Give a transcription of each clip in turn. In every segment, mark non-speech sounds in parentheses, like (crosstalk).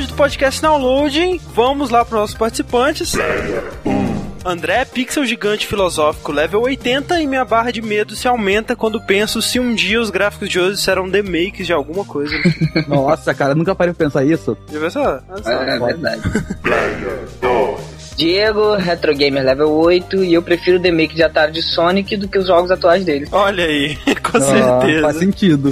Round do podcast Downloading. Vamos lá para os nossos participantes. André, pixel gigante filosófico level 80 e minha barra de medo se aumenta quando penso se um dia os gráficos de hoje serão demakes de alguma coisa. (laughs) Nossa, cara, nunca parei pra pensar isso. Já pensou? É, é verdade. Diego, Retro Gamer level 8, e eu prefiro o make de Atari de Sonic do que os jogos atuais dele. Olha aí, (laughs) com ah, certeza. Faz sentido.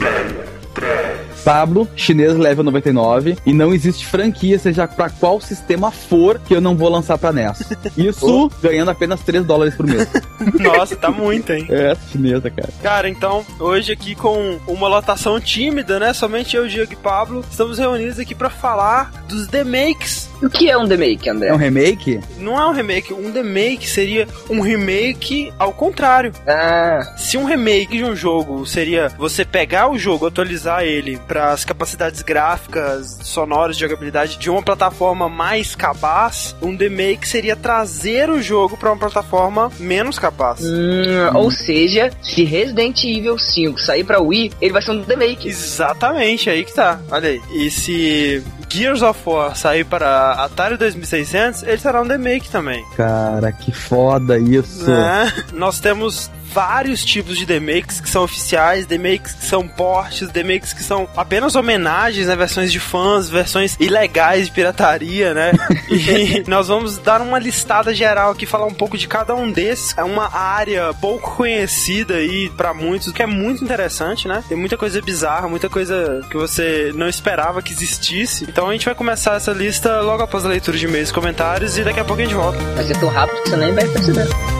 Pablo, chinês level 99, e não existe franquia, seja para qual sistema for, que eu não vou lançar pra NES. (laughs) Isso oh. ganhando apenas 3 dólares por mês. (laughs) Nossa, tá muito, hein? É, chinesa, cara. Cara, então, hoje aqui com uma lotação tímida, né? Somente eu, Diego e Pablo, estamos reunidos aqui para falar dos demakes. O que é um demake, André? É um remake? Não é um remake. Um demake seria um remake ao contrário. Ah. Se um remake de um jogo seria você pegar o jogo, atualizar ele pra para as capacidades gráficas, sonoras, de jogabilidade de uma plataforma mais capaz, um demake seria trazer o jogo para uma plataforma menos capaz. Hum, hum. Ou seja, se Resident Evil 5 sair para Wii, ele vai ser um demake. Exatamente, aí que tá. Olha aí. E se Gears of War sair para Atari 2600, ele será um demake também. Cara, que foda isso. Né? Nós temos vários tipos de demakes que são oficiais, demakes que são portes, demakes que são apenas homenagens, né? Versões de fãs, versões ilegais de pirataria, né? (laughs) e nós vamos dar uma listada geral aqui, falar um pouco de cada um desses. É uma área pouco conhecida aí para muitos, que é muito interessante, né? Tem muita coisa bizarra, muita coisa que você não esperava que existisse. Então a gente vai começar essa lista logo após a leitura de e-mails e comentários e daqui a pouco a gente volta. Vai ser tão rápido que você nem vai perceber.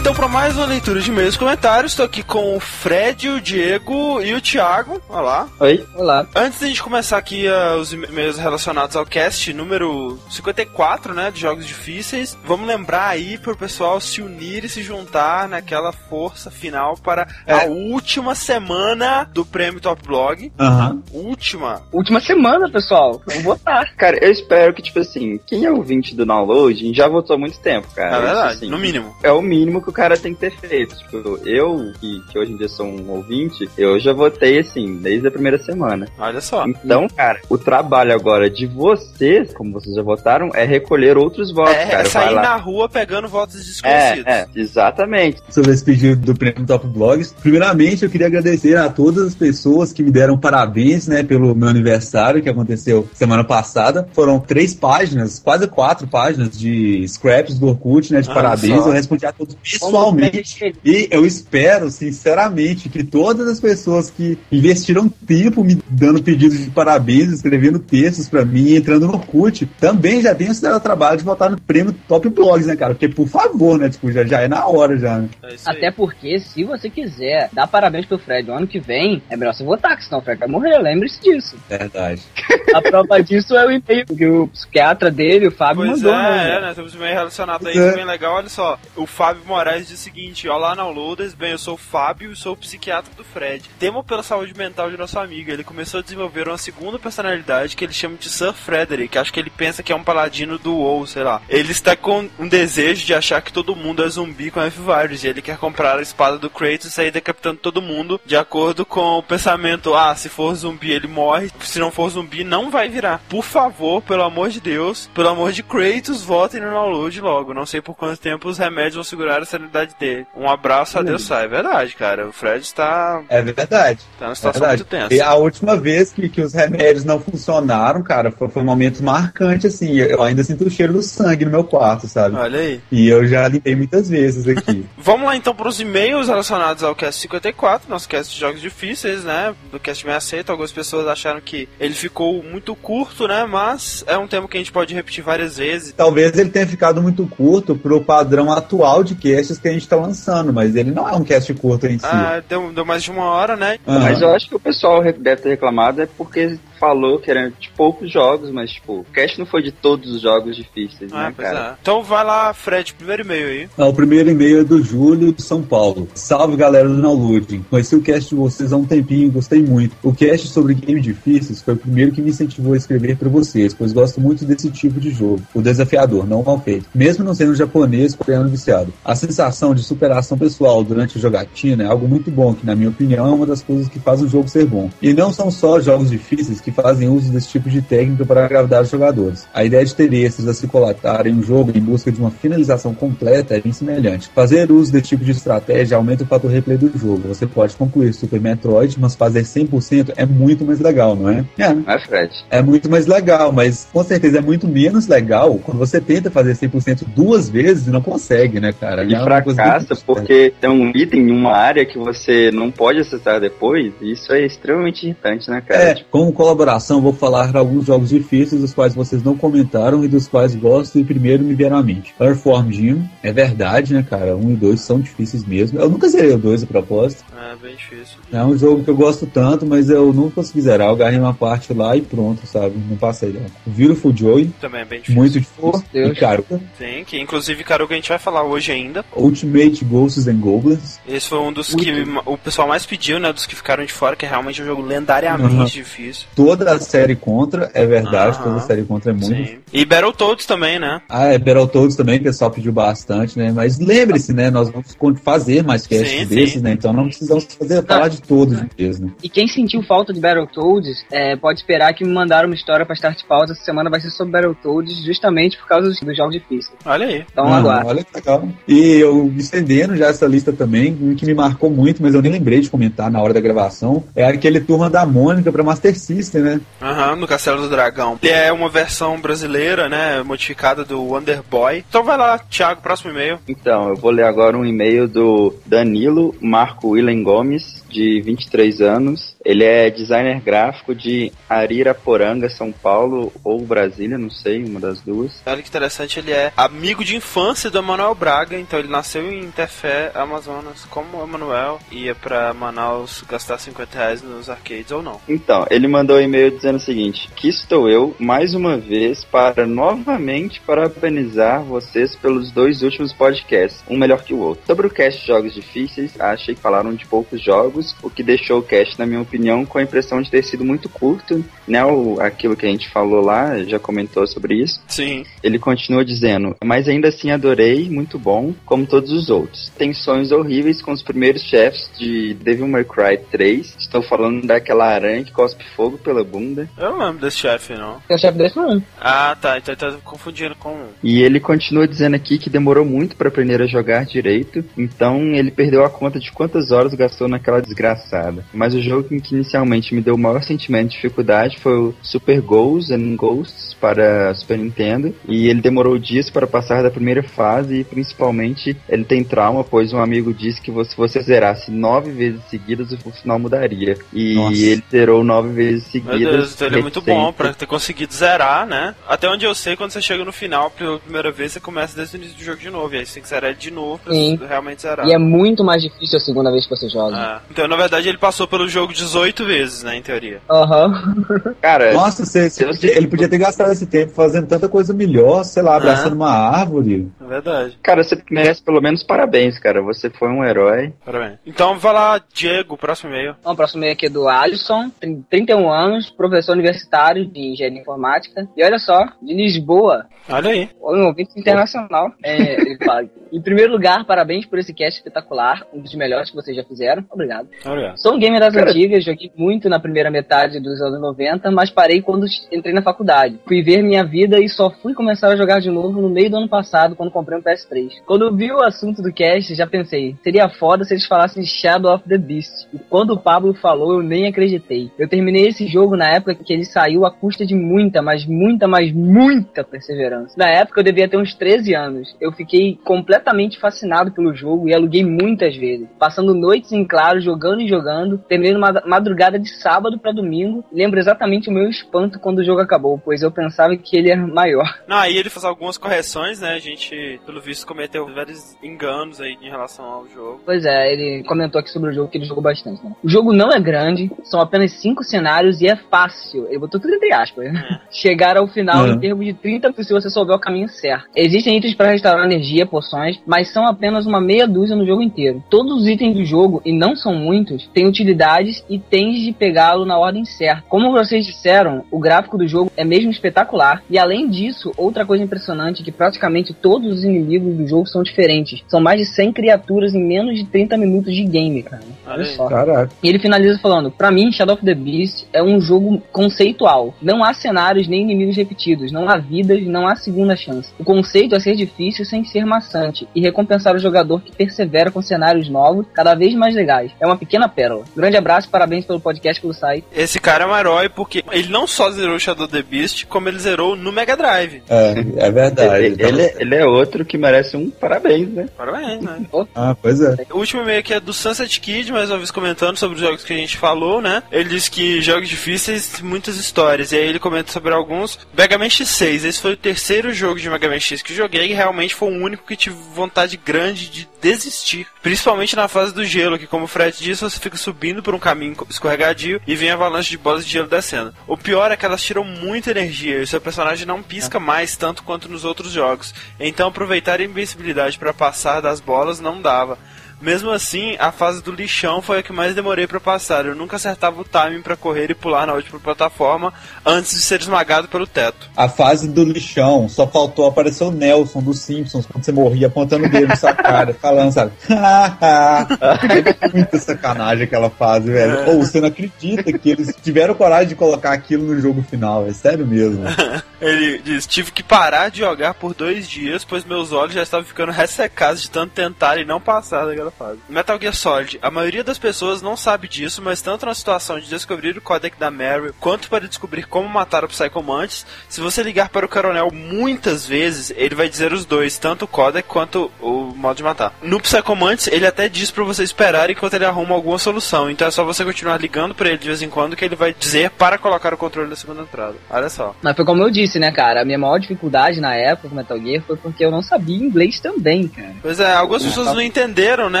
Para mais uma leitura de e comentários. Estou aqui com o Fred, o Diego e o Thiago. Olá. Oi. Olá. Antes de a gente começar aqui uh, os e-mails relacionados ao cast número 54, né, de jogos difíceis, vamos lembrar aí pro pessoal se unir e se juntar naquela força final para é. a última semana do prêmio Top Blog. Uhum. Última. Última semana, pessoal. Vamos votar. (laughs) Cara, eu espero que, tipo assim, quem é ouvinte do download já votou há muito tempo, cara. É verdade, assim, no mínimo. É o mínimo mínimo que o cara tem que ter feito. Tipo, eu, que, que hoje em dia sou um ouvinte, eu já votei assim, desde a primeira semana. Olha só. Então, cara, o trabalho agora de vocês, como vocês já votaram, é recolher outros votos, é, cara. É sair na rua pegando votos desconhecidos. É, é, exatamente. Sobre esse pedido do prêmio Top Blogs, primeiramente eu queria agradecer a todas as pessoas que me deram parabéns, né, pelo meu aniversário que aconteceu semana passada. Foram três páginas, quase quatro páginas de scraps do Orkut, né, de ah, parabéns. Só. Eu respondi a todos pessoalmente. E eu espero, sinceramente, que todas as pessoas que investiram tempo me dando pedidos de parabéns, escrevendo textos para mim, entrando no CUT, também já tenham se dado trabalho de votar no prêmio Top Blogs, né, cara? Porque, por favor, né? Tipo, já, já é na hora já. Né? É Até porque, se você quiser dar parabéns pro Fred no ano que vem, é melhor você votar, que senão o Fred vai morrer. Lembre-se disso. Verdade. (laughs) A prova disso é o e-mail que o psiquiatra dele, o Fábio, pois mandou. É, né? é, né? Temos um e-mail relacionado a isso, é. bem legal. Olha só, o Fábio Moraes diz o seguinte: Olá, downloaders. Bem, eu sou o Fábio e sou o psiquiatra do Fred. Temo pela saúde mental de nosso amigo. Ele começou a desenvolver uma segunda personalidade que ele chama de Sir Frederick. Acho que ele pensa que é um paladino do WoW, sei lá. Ele está com um desejo de achar que todo mundo é zumbi com F-Virus e ele quer comprar a espada do Kratos e sair decapitando todo mundo de acordo com o pensamento: ah, se for zumbi ele morre, se não for zumbi não vai virar. Por favor, pelo amor de Deus, pelo amor de Kratos, votem no download logo. Não sei por quanto tempo os remédios vão segurar a sanidade dele. Um abraço, adeus, sai. É verdade, cara. O Fred está, É verdade. tá numa É situação verdade. E a última vez que, que os remédios não funcionaram, cara, foi, foi um momento marcante, assim. Eu ainda sinto o cheiro do sangue no meu quarto, sabe? Olha aí. E eu já limpei muitas vezes aqui. (laughs) Vamos lá então para os e-mails relacionados ao Cast 54, nosso cast de jogos difíceis, né? Do Cast 68. Algumas pessoas acharam que ele ficou muito curto, né? Mas é um tema que a gente pode repetir várias vezes. Talvez ele tenha ficado muito curto pro padrão atual de casts que a gente tá lançando, mas ele não é um cast curto em si. Ah, deu, deu mais de uma hora, né? Aham. Mas eu acho que o pessoal re- deve ter reclamado é porque falou que eram de poucos jogos, mas tipo, o cast não foi de todos os jogos difíceis, Ah, né, pois cara? é. Então vai lá, Fred, primeiro e-mail aí. Ah, O primeiro e-mail é do Júlio de São Paulo. Salve galera do Downloading. Conheci o cast de vocês há um tempinho e gostei muito. O cast sobre games difíceis foi o primeiro que me incentivou a escrever para vocês, pois gosto muito desse tipo de jogo. O desafiador, não o mal feito. Mesmo não sendo japonês, coreano viciado. A sensação de superação pessoal durante a jogatina é algo muito bom, que na minha opinião é uma das coisas que faz um jogo ser bom. E não são só jogos difíceis que fazem uso desse tipo de técnica para agradar os jogadores. A ideia de ter extras a se colatar em um jogo em busca de uma finalização completa é bem semelhante. Fazer uso desse tipo de estratégia aumenta o fator replay do jogo. Você pode concluir Super Metroid, mas fazer 100% é muito mais legal, não é? É, é, Fred? é muito mais legal, mas com certeza é muito menos legal quando você tenta fazer 100% duas vezes e não consegue, né, cara? Ele É fracassa porque tem um item em uma área que você não pode acessar depois, e isso é extremamente irritante, né, cara? É, como colaboração, vou falar alguns jogos difíceis dos quais vocês não comentaram e dos quais gosto e primeiro me vieram à mente. Earthworm Jim, é verdade, né, cara? Um e dois são difíceis mesmo. Eu nunca zerei o dois a propósito. É bem difícil. É um jogo que eu gosto tanto, mas eu não consegui zerar. Eu agarrei uma parte lá e pronto, sabe? Não passei dela. O Beautiful Joy, Também é bem difícil. muito difícil. Deus. E, cara, Sim, que inclusive, cara, o que a gente vai falar hoje ainda. Ultimate Ghosts and Goblins. Esse foi um dos que o pessoal mais pediu, né? Dos que ficaram de fora, que é realmente um jogo lendariamente Uhum. difícil. Toda a série contra, é verdade, Aham. toda a série contra é muito. Sim. E Battletoads também, né? Ah, é Battletoads também, o pessoal pediu bastante, né? Mas lembre-se, né? Nós vamos fazer mais casts Sim, desses, sim. né? Então não precisamos fazer, falar de todos de vez, né? E quem sentiu falta de Battletoads, é, pode esperar que me mandaram uma história pra Start Pause. Essa semana vai ser sobre Battletoads, justamente por causa dos, dos jogos difíceis. Olha aí. Então Ah, aguarda. Olha que legal. E eu estendendo já essa lista também, um que me marcou muito, mas eu nem lembrei de comentar na hora da gravação, é aquele Turma da Mônica pra Master System, né? Aham, no Castelo do Dragão. Ele é uma versão brasileira, né? Modificada do Wonder Boy. Então vai lá, Thiago, próximo e-mail. Então, eu vou ler agora um e-mail do Danilo Marco Willen Gomes, de 23 anos. Ele é designer gráfico de Ariraporanga, São Paulo, ou Brasília, não sei, uma das duas. Olha que interessante, ele é amigo de infância do Emanuel Braga, então ele nasceu em Tefé, Amazonas, como o Emanuel ia pra Manaus gastar 50 reais nos arcades ou não. Então, ele mandou um e-mail dizendo o seguinte: Aqui estou eu, mais uma vez, para novamente parabenizar vocês pelos dois últimos podcasts, um melhor que o outro. Sobre o cast de jogos difíceis, achei que falaram de poucos jogos, o que deixou o cast, na minha opinião, com a impressão de ter sido muito curto, né? O, aquilo que a gente falou lá, já comentou sobre isso. Sim. Ele continua dizendo, mas ainda assim adorei, muito bom, como todos os outros. Tensões horríveis com os primeiros chefes de Devil May Cry 3. Estou falando daquela aranha que cospe fogo pela bunda. Eu não lembro desse chefe, não. Tem o chefe desse não. Ah, tá, então ele tá confundindo com um. E ele continua dizendo aqui que demorou muito para aprender a jogar direito, então ele perdeu a conta de quantas horas gastou naquela desgraçada. Mas o jogo que inicialmente me deu o maior sentimento de dificuldade foi o Super Ghosts and Ghosts para Super Nintendo, e ele demorou dias para passar da primeira fase e principalmente ele tem trauma, pois um amigo disse que se você zerasse nove vezes seguidas o final mudaria. E Nossa. ele zerou nove vezes seguidas. Meu Deus, então ele é muito bom pra ter conseguido zerar, né? Até onde eu sei, quando você chega no final pela primeira vez, você começa desde o início do jogo de novo. E aí você tem que zerar ele de novo pra Sim. realmente zerar. E é muito mais difícil a segunda vez que você joga. Ah, Então, na verdade, ele passou pelo jogo 18 vezes, né, em teoria. Aham. Cara, Nossa, você- você eu- podia- ele podia ter gastado esse tempo fazendo tanta coisa melhor, sei lá, abraçando uma árvore. É verdade. Cara, você merece pelo menos parabéns, cara. Você foi um herói. Parabéns. Então, vai lá, Diego, próximo e-mail. Então, o próximo e aqui é do Alisson, tem 31 anos, professor universitário de engenharia informática. E olha só, de Lisboa, Olha aí. um ouvinte internacional. É, ele fala, Em primeiro lugar, parabéns por esse cast espetacular, um dos melhores que vocês já fizeram. Obrigado. Obrigado. Sou um gamer das antigas, joguei muito na primeira metade dos anos 90, mas parei quando entrei na faculdade. Fui ver minha vida e só fui começar a jogar de novo no meio do ano passado, quando comprei um PS3. Quando eu vi o assunto do cast, já pensei, seria foda se eles falassem Shadow of the Beast. E quando o Pablo falou, eu nem acreditei. Eu terminei esse jogo na época que ele saiu à custa de muita, mas muita, mas muita perseverança. Na época eu devia ter uns 13 anos. Eu fiquei completamente fascinado pelo jogo e aluguei muitas vezes, passando noites em claro, jogando e jogando. Terminei numa madrugada de sábado para domingo. Lembro exatamente o meu espanto quando o jogo acabou, pois eu pensava que ele era maior. (laughs) Não, aí ele fez algumas correções, né? A gente, pelo visto, cometeu vários enganos aí em relação ao jogo. Pois é, ele comentou aqui sobre o jogo que ele jogou bastante. Né? O jogo não é grande, são apenas cinco cenários e é fácil. Ele botou tudo entre aspas. né? (laughs) Chegar ao final É. em termos de 30 se você souber o caminho certo. Existem itens para restaurar energia, poções, mas são apenas uma meia dúzia no jogo inteiro. Todos os itens do jogo, e não são muitos, têm utilidades e tens de pegá-lo na ordem certa. Como vocês disseram, o gráfico do jogo é mesmo espetacular, e além disso, outra coisa impressionante é que praticamente todos os inimigos do jogo são diferentes. São mais de 100 criaturas em menos de 30 minutos de game, cara. Olha só. Caraca. E ele finaliza falando: Pra mim, Shadow of the Beast é um jogo conceitual. Não há cenários nem inimigos repetidos, não há vidas, não há segunda chance. O conceito é ser difícil sem ser maçante e recompensar o jogador que persevera com cenários novos, cada vez mais legais. É uma pequena pérola. Grande abraço, parabéns pelo podcast pelo site. Esse cara é um herói porque ele não só zerou Shadow the Beast, como ele zerou no Mega Drive. É, é verdade. Ele, ele, é- ele é outro que merece um parabéns, né? Parabéns, né? Ah, pois é. O último e-mail aqui é do Sunset Kid, mais uma vez comentando sobre os jogos que a gente falou, né? Ele diz que jogos difíceis, muitas histórias. E aí ele comenta sobre alguns. Mega Man X6, esse foi o terceiro jogo de Mega Man X que joguei e realmente foi o único que tive vontade grande de desistir. Principalmente na fase do gelo, que como o Fred disse, você fica subindo por um caminho escorregadio e vem avalanche de bolas de gelo descendo. O pior é que elas tiram muita energia e o seu personagem não pisca mais tanto quanto nos outros jogos. Então aproveitar a invencibilidade para passar das bolas não dava. Mesmo assim, a fase do lixão foi a que mais demorei pra passar. Eu nunca acertava o timing pra correr e pular na última plataforma antes de ser esmagado pelo teto. A fase do lixão, só faltou aparecer o Nelson dos Simpsons quando você morria apontando o dedo na sua cara, falando, sabe? (laughs) Muita sacanagem aquela fase, velho. Ou você não acredita que eles tiveram coragem de colocar aquilo no jogo final, é sério mesmo. (laughs) Ele diz: Tive que parar de jogar por dois dias, pois meus olhos já estavam ficando ressecados de tanto tentar e não passar daquela fase. Metal Gear Solid: A maioria das pessoas não sabe disso, mas tanto na situação de descobrir o códec da Mary, quanto para descobrir como matar o Psycho Mantis, se você ligar para o coronel muitas vezes, ele vai dizer os dois, tanto o códec quanto o modo de matar. No Psycho Mantis, ele até diz para você esperar enquanto ele arruma alguma solução, então é só você continuar ligando para ele de vez em quando que ele vai dizer para colocar o controle na segunda entrada. Olha só. Mas foi como eu disse, né, cara? A minha maior dificuldade na época com Metal Gear foi porque eu não sabia inglês também, cara. Pois é, algumas pessoas não entenderam, né?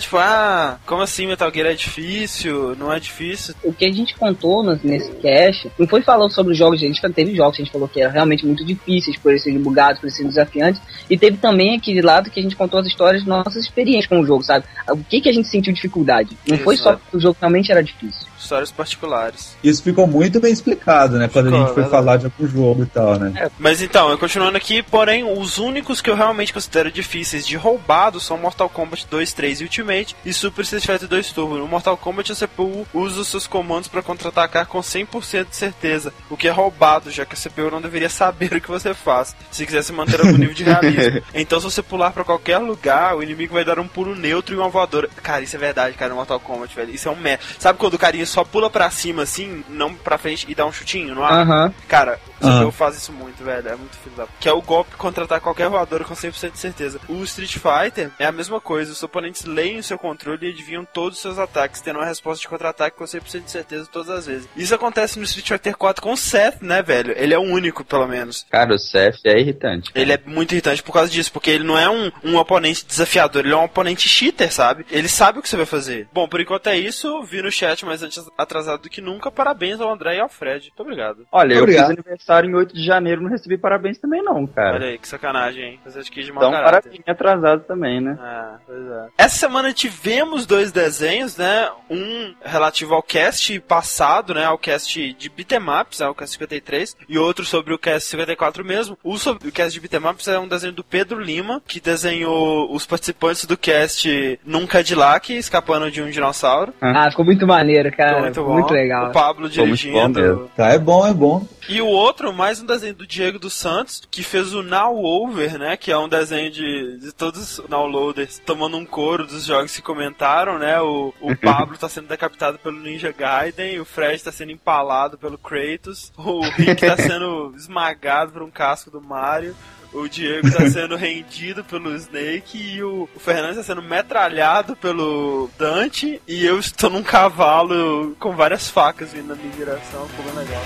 Tipo, ah, como assim Metal Gear é difícil? Não é difícil? O que a gente contou nesse cast não foi falando sobre os jogos, a gente teve jogos que a gente falou que eram realmente muito difíceis, por eles serem bugados, por eles serem desafiantes, e teve também aquele lado que a gente contou as histórias nossas experiências com o jogo, sabe? O que que a gente sentiu dificuldade? Não Isso, foi só é. que o jogo realmente era difícil. Histórias particulares. Isso ficou muito bem explicado, né? Quando Ficou, a gente foi verdade. falar de algum jogo e tal, né? Mas então, continuando aqui, porém, os únicos que eu realmente considero difíceis de roubado são Mortal Kombat 2, 3 e Ultimate e Super Street Fighter 2 Turbo. No Mortal Kombat, a CPU usa os seus comandos para contra-atacar com 100% de certeza, o que é roubado, já que a CPU não deveria (laughs) saber o que você faz, se quiser se manter algum nível de realismo. (laughs) Então, se você pular para qualquer lugar, o inimigo vai dar um pulo neutro e uma voadora. Cara, isso é verdade, cara, no Mortal Kombat, velho. Isso é um merda. Sabe quando o carinha só pula pra cima, assim, não pra frente e dá um chutinho no ar? Aham. Cara, o Ah. CPU faz isso muito, velho. É muito filho da... Que é o golpe contratar qualquer voadora com 100% de certeza. O Street Fighter é a mesma coisa. Os oponentes leem o seu controle e adivinham todos os seus ataques, tendo uma resposta de contra-ataque com 100% de certeza todas as vezes. Isso acontece no Street Fighter 4 com o Seth, né, velho? Ele é o único, pelo menos. Cara, o Seth é irritante. Ele é muito irritante por causa disso, porque ele não é um, um oponente desafiador, ele é um oponente cheater, sabe? Ele sabe o que você vai fazer. Bom, por enquanto é isso. Vi no chat, mas antes atrasado do que nunca. Parabéns ao André e ao Fred. Muito obrigado. Olha, eu Obrigado. fiz aniversário aniversário em 8 de janeiro, não recebi parabéns também não, cara. Olha aí, que sacanagem, hein? De mau Então, caráter. parabéns atrasado também, né? É, pois é. Essa semana tivemos dois desenhos, né? Um relativo ao cast passado, né? Ao cast de Bitemaps, né? o cast 53, e outro sobre o cast 54 mesmo. O sobre o cast de Bitemaps é um desenho do Pedro Lima, que desenhou os participantes do cast num Cadillac escapando de um dinossauro. Ah, ficou muito maneiro, cara. muito Muito, bom. legal. O Pablo Ficou muito bom dirigindo. mesmo. Tá, é bom, é bom. E o outro, mais um desenho do Diego dos Santos, que fez o Now Over, né? Que é um desenho de, de todos os downloaders tomando um couro dos jogos que comentaram, né? O, o (laughs) Pablo tá sendo decapitado pelo Ninja Gaiden, o Fred tá sendo empalado pelo Kratos, o Rick tá (laughs) sendo esmagado por um casco do Mario. O Diego tá sendo rendido pelo Snake e o, o Fernando tá sendo metralhado pelo Dante e eu estou num cavalo com várias facas vindo na minha direção, ficou bem legal.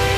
(laughs)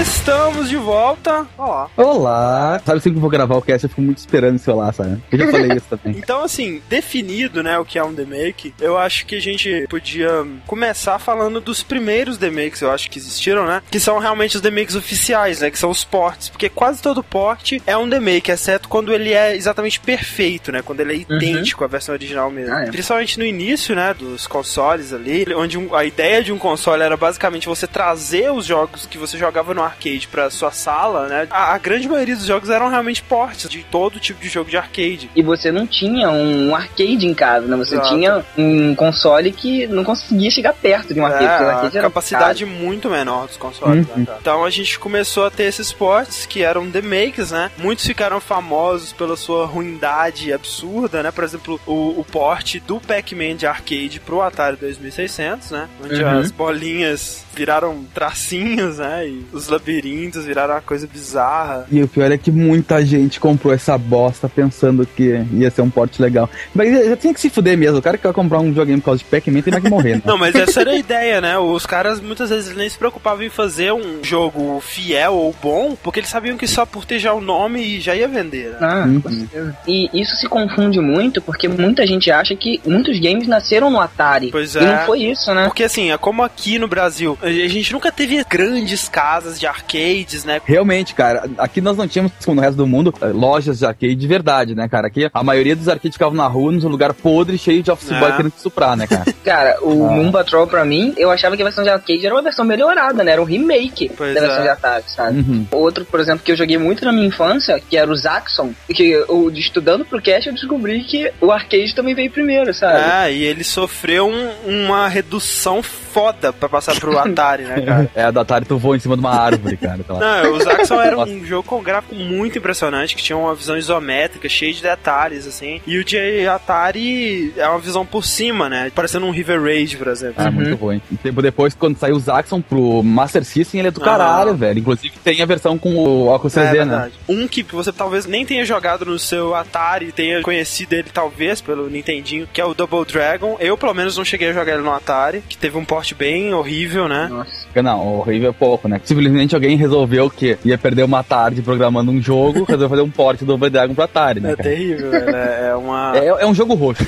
Estamos de volta. Ó. Olá! Sabe sempre que eu vou gravar o cast, eu fico muito esperando esse olá, sabe? Eu já falei isso também. (laughs) Então, assim, definido, né, o que é um demake, eu acho que a gente podia começar falando dos primeiros demakes, eu acho que existiram, né? Que são realmente os demakes oficiais, né? Que são os ports. Porque quase todo port é um demake, exceto quando ele é exatamente perfeito, né? Quando ele é idêntico à versão original mesmo. Ah, é. Principalmente no início, né, dos consoles ali, onde um- a ideia de um console era basicamente você trazer os jogos que você jogava no arcade pra sua sala, né? A, a grande maioria dos jogos eram realmente ports de todo tipo de jogo de arcade. E você não tinha um arcade em casa, né? Você Exato. tinha um console que não conseguia chegar perto de um arcade. porque É, arcade a capacidade muito menor dos consoles. Uhum. né? Então a gente começou a ter esses ports que eram demakes, né? Muitos ficaram famosos pela sua ruindade absurda, né? Por exemplo, o, o port do Pac-Man de arcade pro Atari 2600, né? Onde Uhum. as bolinhas viraram tracinhos, né? E os labirintos viraram uma coisa bizarra. E o pior é que muita gente comprou essa bosta pensando que ia ser um porte legal. Mas já tinha que se fuder mesmo. O cara que vai comprar um videogame por causa de Pac-Man tem mais que morrer, né? (laughs) Não, mas essa era a ideia, né? Os caras muitas vezes nem se preocupavam em fazer um jogo fiel ou bom, porque eles sabiam que só por ter já o nome já ia vender, né? Ah, Uhum. com certeza. E isso se confunde muito porque muita gente acha que muitos games nasceram no Atari. Pois E é. não foi isso, né? Porque assim, é como aqui no Brasil, a gente nunca teve grandes casas de arcades, né? Realmente, cara, aqui nós não tínhamos, como no resto do mundo, eh, lojas de arcade de verdade, né, cara? Aqui a maioria dos arcades ficavam na rua, num lugar podre, cheio de office boy É. querendo te suprar, né, cara? (laughs) Cara, o Ah. Moon Patrol pra mim, eu achava que a versão de arcade era uma versão melhorada, né? Era um remake Pois da versão é. de Atari, sabe? Uhum. Outro, por exemplo, que eu joguei muito na minha infância, que era o Zaxxon, que eu, estudando pro cast eu descobri que o arcade também veio primeiro, sabe? É, e ele sofreu um- uma redução foda pra passar pro (laughs) Atari, né, cara? É, a do Atari tu voa em cima de uma árvore, cara. Tá. Não, o Zaxxon (laughs) era Nossa. um jogo com um gráfico muito impressionante, que tinha uma visão isométrica, cheia de detalhes, assim. E o de Atari é uma visão por cima, né? Parecendo um River Raid, por exemplo. Ah, muito ruim. E tempo depois, quando saiu o Zaxxon pro Master System, ele é do Aham. caralho, velho. Inclusive tem a versão com o óculos É 3D, né? verdade. Um que você talvez nem tenha jogado no seu Atari, tenha conhecido ele talvez pelo Nintendinho, que é o Double Dragon. Eu, pelo menos, não cheguei a jogar ele no Atari, que teve um porte bem horrível, né? Nossa. Não, horrível é pouco, né? Simplesmente alguém resolveu que ia perder uma tarde programando um jogo, (laughs) resolveu fazer um port do Double Dragon pro Atari, né, É cara? terrível. É é uma. É, é um jogo roxo.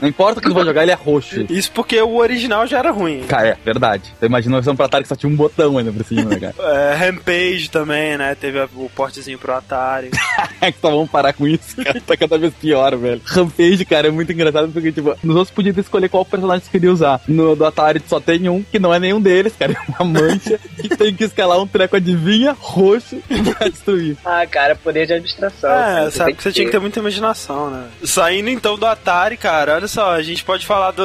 Não importa o que tu vai jogar, ele é roxo. Isso porque o original já era ruim. Cara, é verdade. Você imagina uma versão pra Atari que só tinha um botão ainda por cima, né, cara? (laughs) É, Rampage também, né? Teve o portezinho pro Atari. (laughs) É que só vamos parar com isso, cara. Tá cada vez pior, velho. Rampage, cara, é muito engraçado porque, tipo, nos outros podia escolher qual personagem você queria usar. No do Atari só tem um, que não é nenhum deles, cara. É uma mancha que tem que escalar um treco, adivinha, roxo pra destruir. Ah, cara, poder de abstração. cara. É, sabe que você tinha que ter muita imaginação, né? Saindo então do Atari, cara, olha só, a gente pode falar do.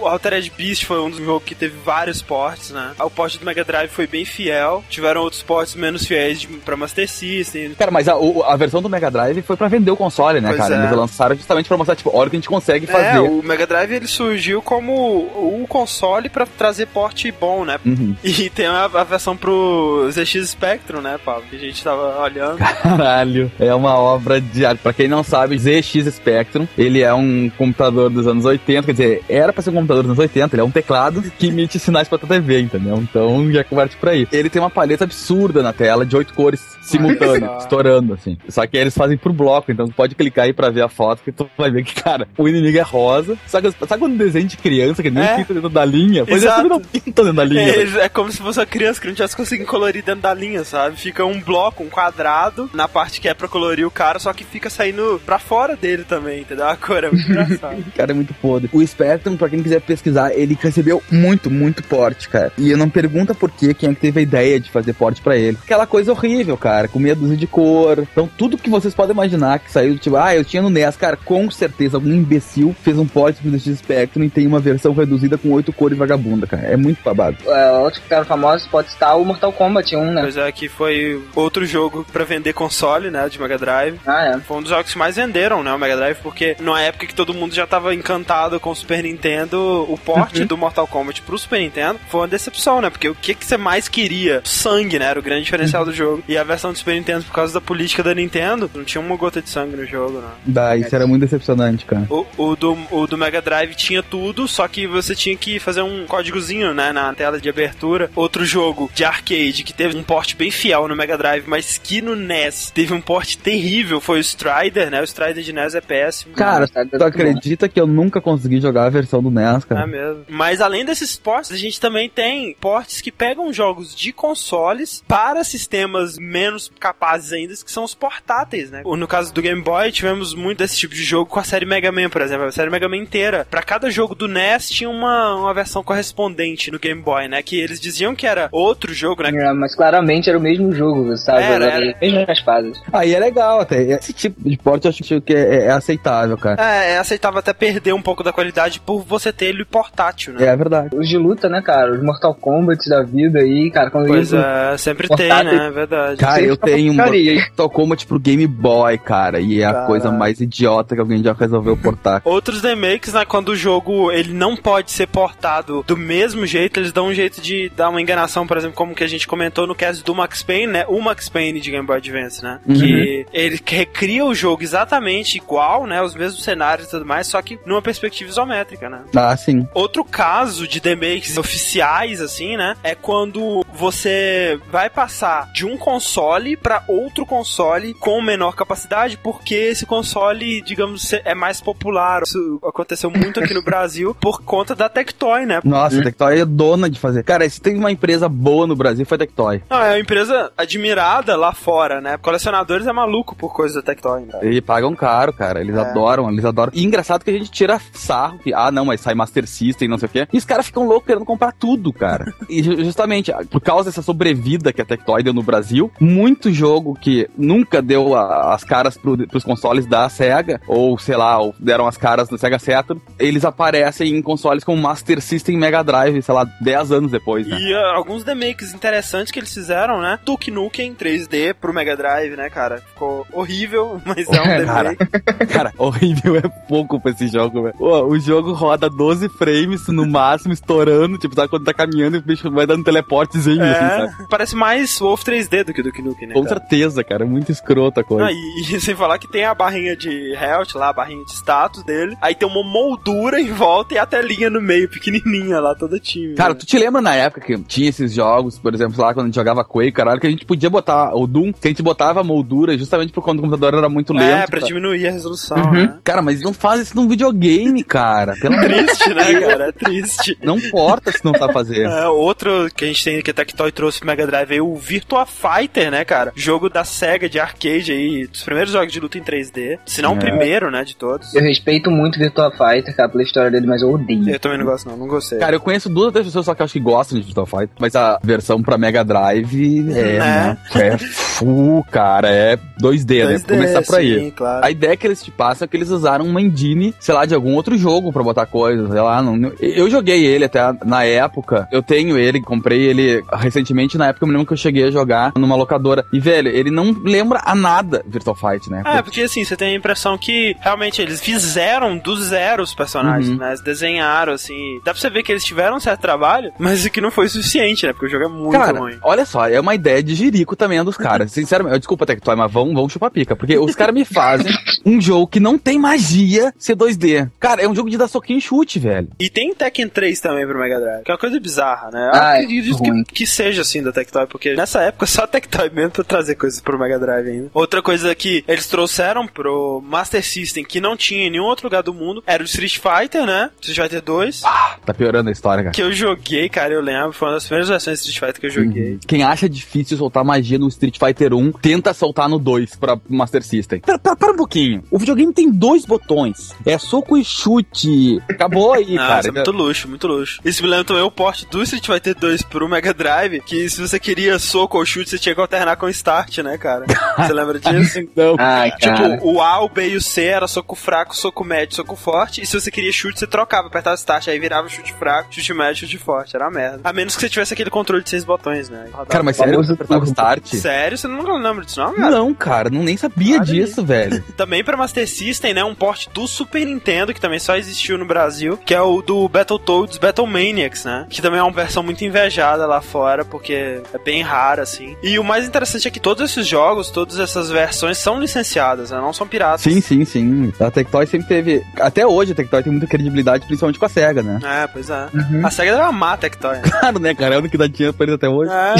O Altered Beast foi um dos jogos que teve vários ports, né? O port do Mega Drive foi bem fiel. Tiveram outros ports menos fiéis de, pra Master System. Cara, mas a, o- a versão do Mega Drive foi pra vender o console, né, Pois cara? é. Eles lançaram justamente pra mostrar, tipo, olha o que a gente consegue fazer. É, o Mega Drive ele surgiu como o console pra trazer porte bom, né? Uhum. E tem a, a versão pro ZX Spectrum, né, Pablo? Que a gente tava olhando. Caralho, é uma obra de arte. Pra quem não sabe, ZX Spectrum, ele é um computador dos anos 80, quer dizer, era pra ser um computador dos anos 80, ele é um teclado que emite sinais pra TV, entendeu? Então já converte pra aí. Ele tem uma paleta absurda na tela de oito cores simultâneas, só. estourando, assim. Só que eles fazem por bloco, então tu pode clicar aí pra ver a foto que tu vai ver que, cara, o inimigo é rosa. Só que, sabe quando desenho de criança que nem É. pinta dentro da linha? Pois Exato. é, não pinta dentro da linha. É, é como se fosse uma criança que não tivesse conseguindo colorir dentro da linha, sabe? Fica um bloco, um quadrado, na parte que é pra colorir o cara, só que fica saindo pra fora dele também, entendeu? A cor é muito (laughs) engraçada. O cara é muito podre. O Spectrum, pra quem quiser pesquisar, ele recebeu muito, muito porte, cara. E não pergunta por que quem é que teve a ideia de fazer porte pra ele. Aquela coisa horrível, cara, com meia dúzia de cor. Então, tudo que vocês podem imaginar que saiu, tipo, ah, eu tinha no NES, cara, com certeza algum imbecil fez um porte pro DX Spectrum e tem uma versão reduzida com oito cores cara. É muito babado. É, outros que ficaram famosos pode estar o Mortal Kombat 1, né? Pois é, que foi outro jogo pra vender console, né, de Mega Drive. Ah, é. Foi um dos jogos que mais venderam, né, o Mega Drive, porque numa época que todo mundo já tava encantado com o Super Nintendo, o porte do Mortal Kombat pro Super Nintendo foi uma decepção, né, porque o que que você mais queria? Sangue, né, era o grande diferencial do jogo. E a versão do Super Nintendo, por causa da política da Nintendo, não tinha uma gota de sangue no jogo, né. Dá, isso era muito decepcionante, cara. O, o do, o do Mega Drive tinha tudo, só que você tinha que fazer um códigozinho, né, na tela de abertura. Outro jogo de arcade que teve um porte bem fiel no Mega Drive, mas que no NES teve um porte terrível, foi o Strider, né? O Strider de NES é péssimo. Cara, tu acredita que eu nunca consegui jogar a versão do NES, É cara? mesmo. Mas além desses ports, a gente também tem ports que pegam jogos de consoles para sistemas menos capazes ainda, que são os portáteis, né? No caso do Game Boy, tivemos muito desse tipo de jogo com a série Mega Man, por exemplo. A série Mega Man inteira. Pra cada jogo do NES tinha uma, uma versão correspondente no Game Boy, né? Que eles diziam que era outro jogo, né? É, mas claramente era o mesmo jogo, sabe? Era, Era, era. as mesmas fases. Aí é legal até. Esse tipo de porte eu acho que é, é aceitável, cara. É, é aceitável até perder um pouco da qualidade por você ter ele portátil, né? É verdade. Os de luta, né, cara? Os Mortal Kombat da vida aí, cara, quando Pois isso. é, sempre tem, Portátil. né? É verdade. Cara, Sempre eu tenho um? Mortal Kombat pro Game Boy, cara, e é a Caralho. coisa mais idiota que alguém já resolveu portar. Outros remakes, né, quando o jogo ele não pode ser portado do mesmo jeito, eles dão um jeito de dar uma enganação, por exemplo, como que a gente comentou no caso do Max Payne, né? O Max Payne de Game Boy Advance, né? Uhum. Que ele recria o jogo exatamente igual, né? Os mesmos cenários e tudo mais, só que numa perspectiva isométrica, né? Ah, sim. Outro caso de remakes oficiais, assim, né? É quando você vai passar de um console pra outro console com menor capacidade, porque esse console, digamos, é mais popular. Isso aconteceu muito aqui no (laughs) Brasil por conta da Tectoy, né? Nossa, a Tectoy é dona de fazer. Cara, se teve uma empresa boa no Brasil, foi a Tectoy. Não, é uma empresa admirada lá fora, né? Colecionadores é maluco por coisa da Tectoy, né? E pagam caro, cara. Eles É. adoram, eles adoram. E engraçado que a gente tira sarro, que, ah, não, mas sai Master System, não sei o quê. E os caras ficam loucos querendo comprar tudo, cara. e ju- justamente, por causa dessa sobrevida que a Tectoy deu no Brasil, muito jogo que nunca deu a- as caras pro, pros consoles da SEGA, ou sei lá, ou deram as caras no Sega Saturn, eles aparecem em consoles como Master System Mega Drive, sei lá, 10 anos depois, né? E ah, alguns remakes interessantes que eles fizeram, né? Duke Nukem 3D pro Mega Drive, né, cara? Ficou horrível, (laughs) mas é um Cara. remake. (laughs) Cara, horrível é pouco pra esse jogo, velho. O jogo roda 12 frames no máximo, estourando. Tipo, sabe quando tá caminhando e o bicho vai dando teleportezinho, assim, É, sabe? parece mais Wolf 3D do que Duke Nukem, né? Com cara? certeza, cara. É muito escrota a coisa. Ah, e, e sem falar que tem a barrinha de health lá, a barrinha de status dele. Aí tem uma moldura em volta e a telinha no meio, pequenininha lá, toda tímida. Cara, tu te lembra na época que tinha esses jogos, por exemplo, lá quando a gente jogava Quake, caralho, que a gente podia botar o Doom, que a gente botava a moldura justamente por conta do computador era muito lento. É, pra tá? diminuir a resolução, Uhum. né? Cara, mas não faz isso num videogame, cara. Pelo Triste, né, cara? É triste. Não importa se não sabe fazer. É, outro que a gente tem que a Tectoy trouxe pro Mega Drive aí, o Virtua Fighter, né, cara? Jogo da SEGA de arcade aí, dos primeiros jogos de luta em 3D. Se não o É. primeiro, né, de todos. Eu respeito muito o Virtua Fighter, cara, pela história dele, mas eu odeio. Eu também não gosto, não, não gostei. Cara, eu conheço duas ou três pessoas só que eu acho que gostam de Virtua Fighter, mas a versão pra Mega Drive é, né? É full, cara, é 2D, né? 2D, Pra começar por aí. sim, claro. A ideia que eles te passam é que eles usaram uma engine, sei lá, de algum outro jogo pra botar coisas, sei lá. Não, eu joguei ele até na época, eu tenho ele, comprei ele recentemente, na época eu me lembro que eu cheguei a jogar numa locadora. E, velho, ele não lembra a nada Virtual Fight, né? É, porque assim, você tem a impressão que realmente eles fizeram do zero os personagens, Uhum. né? Eles desenharam, assim. Dá pra você ver que eles tiveram um certo trabalho, mas que não foi suficiente, né? Porque o jogo é muito Cara, ruim. olha só, é uma ideia de jirico também dos caras. Sinceramente, desculpa, Tectoy, mas vão, vão chupar pica. Porque os caras me fazem um jogo que não tem magia ser 2D. Cara, é um jogo de dar soquinho e chute, velho. E tem Tekken 3 também pro Mega Drive, que é uma coisa bizarra, né? Eu Ah, é acredito que, que seja assim da Tectoy, porque nessa época só a Tectoy mesmo pra trazer coisas pro Mega Drive ainda. Outra coisa que eles trouxeram pro Master System que não tinha em nenhum outro lugar do mundo era o Street Fighter, né? Street Fighter 2, Tá piorando a história, cara. que eu joguei, cara, eu lembro, foi uma das primeiras versões de Street Fighter que eu joguei. Quem acha difícil soltar magia no Street Fighter 1, tenta soltar no 2 pra Master System. Pera, pera, pera um pouquinho. O videogame tem dois botões. É soco e chute. Acabou aí, (laughs) Ah, cara. isso é muito luxo, muito luxo. Isso me lembra também o porte do Street Fighter 2 pro Mega Drive, que se você queria soco ou chute, você tinha que alternar com start, né, cara? (laughs) Você lembra disso? Então, Ai, cara. Tipo, o A, o B e o C era soco fraco, soco médio, soco forte. E se você queria chute, você trocava, apertava start, aí virava chute fraco, chute médio, chute forte. Era uma merda. A menos que você tivesse aquele controle de seis botões, né? Rodava. cara, mas sério, você apertava start? Sério? Você não lembra disso, não, cara? Não, cara, não nem sabia disso, velho. (laughs) Também pra Master System, né? Um porte do Super Nintendo, que também só existiu no Brasil, que é o do Battletoads Battle Maniacs, né? Que também é uma versão muito invejada lá fora, porque é bem rara, assim. E o mais interessante é que todos esses jogos, todas essas versões são licenciadas, né? Não são piratas. Sim, sim, sim. A Tectoy sempre teve. Até hoje a Tectoy tem muita credibilidade, principalmente com a SEGA, né? É, pois é. Uhum. A SEGA deve amar a Tectoy. né? Claro, né, cara? É o único que dá dinheiro pra eles até hoje. É,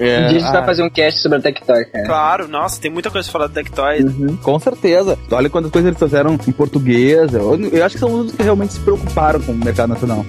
É, Um dia a gente ah, vai fazer um cast sobre a Tectoy, cara. claro. Nossa, tem muita coisa pra falar da Tectoy. Uhum. Com certeza. Olha quantas coisas eles fizeram em português. Eu, eu acho que são os que realmente se preocuparam com o mercado nacional.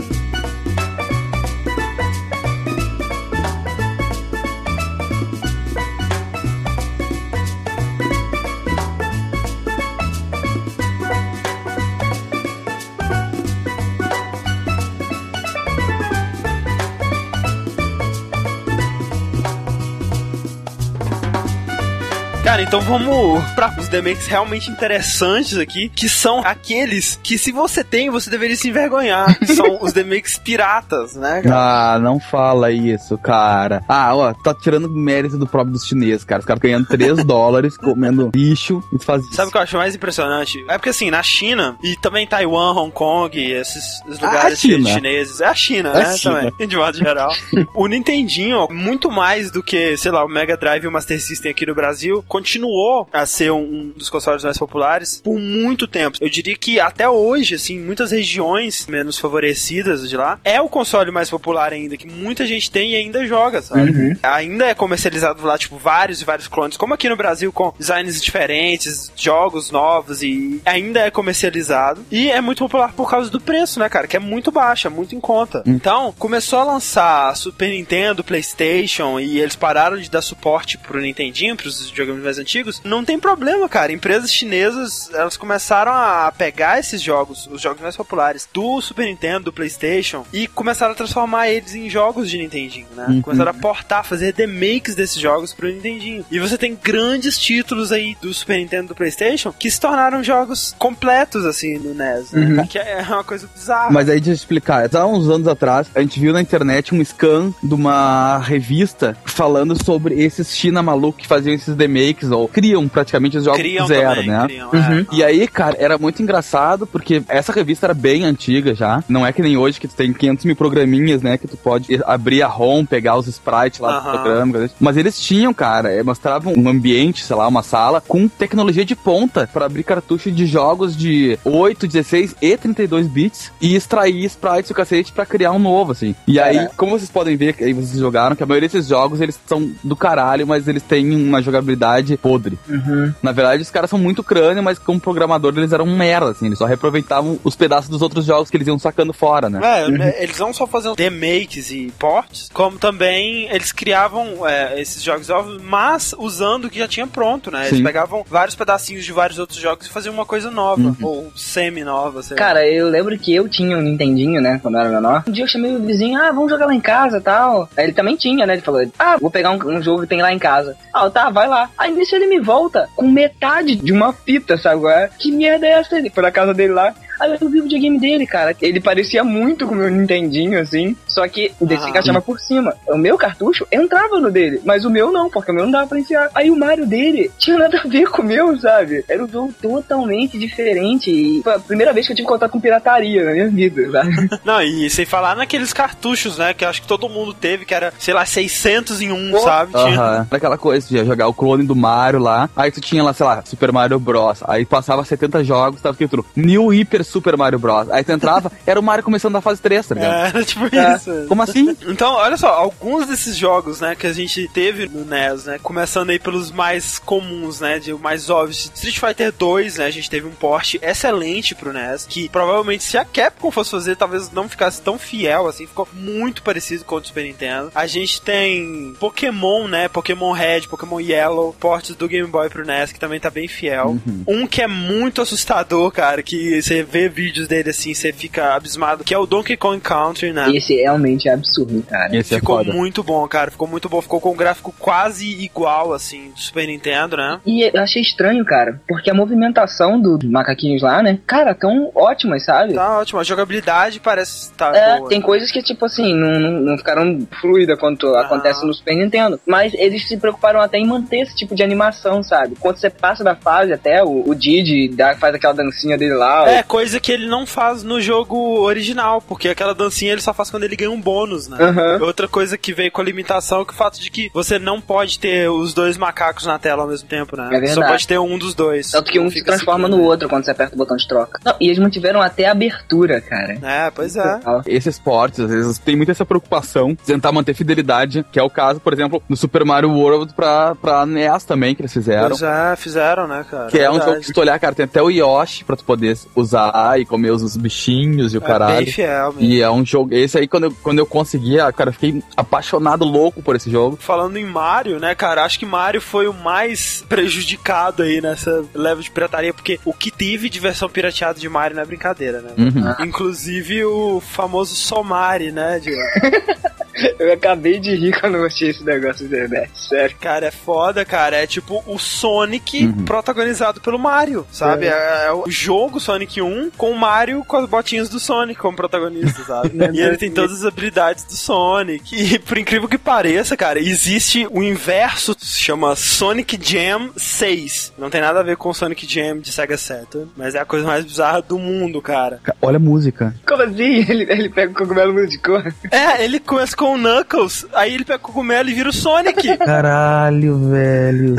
Então vamos para os demakes realmente interessantes aqui, que são aqueles que se você tem, você deveria se envergonhar. são (laughs) os demakes piratas, né, cara? Ah, não fala isso, cara. Ah, ó, tá tirando mérito do próprio dos chineses, cara. Os caras ganhando 3 (laughs) dólares, comendo lixo e faz isso. Sabe o que eu acho mais impressionante? É porque assim, na China e também Taiwan, Hong Kong, esses lugares de chineses, é a China, É a né? China. Também, (laughs) de modo geral. o Nintendinho, muito mais do que, sei lá, o Mega Drive e o Master System aqui no Brasil, continuou a ser um, um dos consoles mais populares por muito tempo. Eu diria que até hoje, assim, muitas regiões menos favorecidas de lá, é o console mais popular ainda, que muita gente tem e ainda joga, sabe? Uhum. Ainda é comercializado lá, tipo, vários e vários clones, como aqui no Brasil, com designs diferentes, jogos novos e ainda é comercializado. E é muito popular por causa do preço, né, cara? Que é muito baixo, é muito em conta. Então, começou a lançar Super Nintendo, PlayStation e eles pararam de dar suporte pro Nintendinho, pros videogames mais antigos. Não tem problema, cara. Empresas chinesas, elas começaram a pegar esses jogos, os jogos mais populares do Super Nintendo, do PlayStation e começaram a transformar eles em jogos de Nintendinho, né? Uhum. Começaram a portar, fazer remakes desses jogos pro Nintendinho. E você tem grandes títulos aí do Super Nintendo e do PlayStation que se tornaram jogos completos, assim, no NES, né? Uhum. Que é uma coisa bizarra. Mas aí deixa eu explicar. Há uns anos atrás, a gente viu na internet um scan de uma revista falando sobre esses China malucos que faziam esses remakes, ou criam praticamente os jogos criam do zero, também, né? criam, Uhum. é. E aí, cara, era muito engraçado porque essa revista era bem antiga já. Não é que nem hoje que tu tem 500 mil programinhas, né? Que tu pode abrir a ROM, pegar os sprites lá do Aham. programa. assim. Mas eles tinham, cara, eh, mostravam um ambiente, sei lá, uma sala com tecnologia de ponta pra abrir cartucho de jogos de 8, 16 e 32 bits e extrair sprites e o cacete pra criar um novo, assim. E aí, Caraca. como vocês podem ver, que aí vocês jogaram, que a maioria desses jogos eles são do caralho, mas eles têm uma jogabilidade podre. Uhum. Na verdade, os caras são muito crânio, mas como programador eles eram um merda, assim. Eles só reaproveitavam os pedaços dos outros jogos que eles iam sacando fora, né? É, né, eles não só faziam remakes e ports, como também eles criavam é, esses jogos novos, mas usando o que já tinha pronto, né? Eles Sim. pegavam vários pedacinhos de vários outros jogos e faziam uma coisa nova, ou semi-nova, sei lá. Cara, eu lembro que eu tinha um Nintendinho, né, quando eu era menor. Um dia eu chamei o vizinho, ah, vamos jogar lá em casa tal. Aí ele também tinha, né? Ele falou, ah, vou pegar um, um jogo que tem lá em casa. Ah, tá, vai lá. Aí nisso ele me volta com metade de uma fita, sabe? é? Que merda é essa? Ele foi na casa dele lá. Aí eu vi o videogame dele, cara. Ele parecia muito com o meu Nintendinho, assim. Só que o desse Ah. encaixava por cima. O meu cartucho entrava no dele, mas o meu não, porque o meu não dava pra enfiar. Aí o Mario dele tinha nada a ver com o meu, sabe? Era um jogo totalmente diferente. E foi a primeira vez que eu tive contato com pirataria na minha vida, sabe? (laughs) Não, e sem falar naqueles cartuchos, né? Que eu acho que todo mundo teve, que era, sei lá, 600 em um, Pô. sabe? Tinha- Aham. Era aquela coisa, ia jogar o clone do Mario lá, aí tu tinha lá, sei lá, Super Mario Bros. Aí passava 70 jogos, tava escrito New Hyper Super Mario Bros. Aí tu entrava, era o Mario começando da fase 3, tá ligado? É, era tipo É. isso. Como assim? Então, olha só, alguns desses jogos, né, que a gente teve no NES, né, começando aí pelos mais comuns, né, de mais óbvios. Street Fighter 2, né, a gente teve um porte excelente pro NES, que provavelmente se a Capcom fosse fazer, talvez não ficasse tão fiel, assim, ficou muito parecido com o do Super Nintendo. A gente tem Pokémon, né, Pokémon Red, Pokémon Yellow, portes do Game Boy pro NES, que também tá bem fiel. Um que é muito assustador, cara, que você vê vídeos dele assim, você fica abismado, que é o Donkey Kong Country, né? Esse realmente é absurdo, cara. Esse é ficou foda. muito bom, cara. Ficou muito bom. Ficou com um gráfico quase igual, assim, do Super Nintendo, né? E eu achei estranho, cara, porque a movimentação do- dos macaquinhos lá, né? Cara, tão ótimas, sabe? Tá ótimo. A jogabilidade parece estar É, boa. tem coisas que, tipo assim, não, não, não ficaram fluida quanto acontece no Super Nintendo. Mas eles se preocuparam até em manter esse tipo de animação, sabe? Quando você passa da fase, até o, o Didi dá, faz aquela dancinha dele lá. É, coisa que ele não faz no jogo original, porque aquela dancinha ele só faz quando ele ganha um bônus, né? Aham. Outra coisa que veio com a limitação é que o fato de que você não pode ter os dois macacos na tela ao mesmo tempo, né? É verdade. Só pode ter um dos dois. Tanto que um se transforma seguindo. no outro quando você aperta o botão de troca. Não, e eles mantiveram até a abertura, cara. É, pois é. Esses portes, às vezes, tem muito essa preocupação de tentar manter fidelidade, que é o caso, por exemplo, do Super Mario World pra, pra NES também, que eles fizeram. Pois é, fizeram, né, cara? Que é um Verdade. jogo que se tu olhar, cara, tem até o Yoshi pra tu poder usar e comer os, os bichinhos e o É caralho. bem fiel mesmo. E é um jogo. Esse aí, quando eu, quando eu consegui, ah, cara, eu fiquei apaixonado, louco por esse jogo. Falando em Mario, né, cara, acho que Mario foi o mais (laughs) prejudicado aí nessa leva de pirataria, porque o que teve de versão pirateada de Mario não é brincadeira, né? Uhum. Inclusive o famoso Somari, né, Diego? (laughs) (laughs) Eu acabei de rir quando eu achei esse negócio na internet, sério. Cara, é foda, cara. É tipo o Sonic Uhum. protagonizado pelo Mario, sabe? É. é o jogo Sonic 1 com o Mario com as botinhas do Sonic como protagonista, sabe? (laughs) e ele tem todas as habilidades do Sonic. E por incrível que pareça, cara, existe o inverso, se chama Sonic Jam 6. Não tem nada a ver com o Sonic Jam de Sega Saturn, mas é a coisa mais bizarra do mundo, cara. Ca- Olha a música. Como assim? (laughs) Ele, ele pega o cogumelo de cor? É, ele começa com o Knuckles, aí ele pega o cogumelo e vira o Sonic. (laughs) Caralho, velho.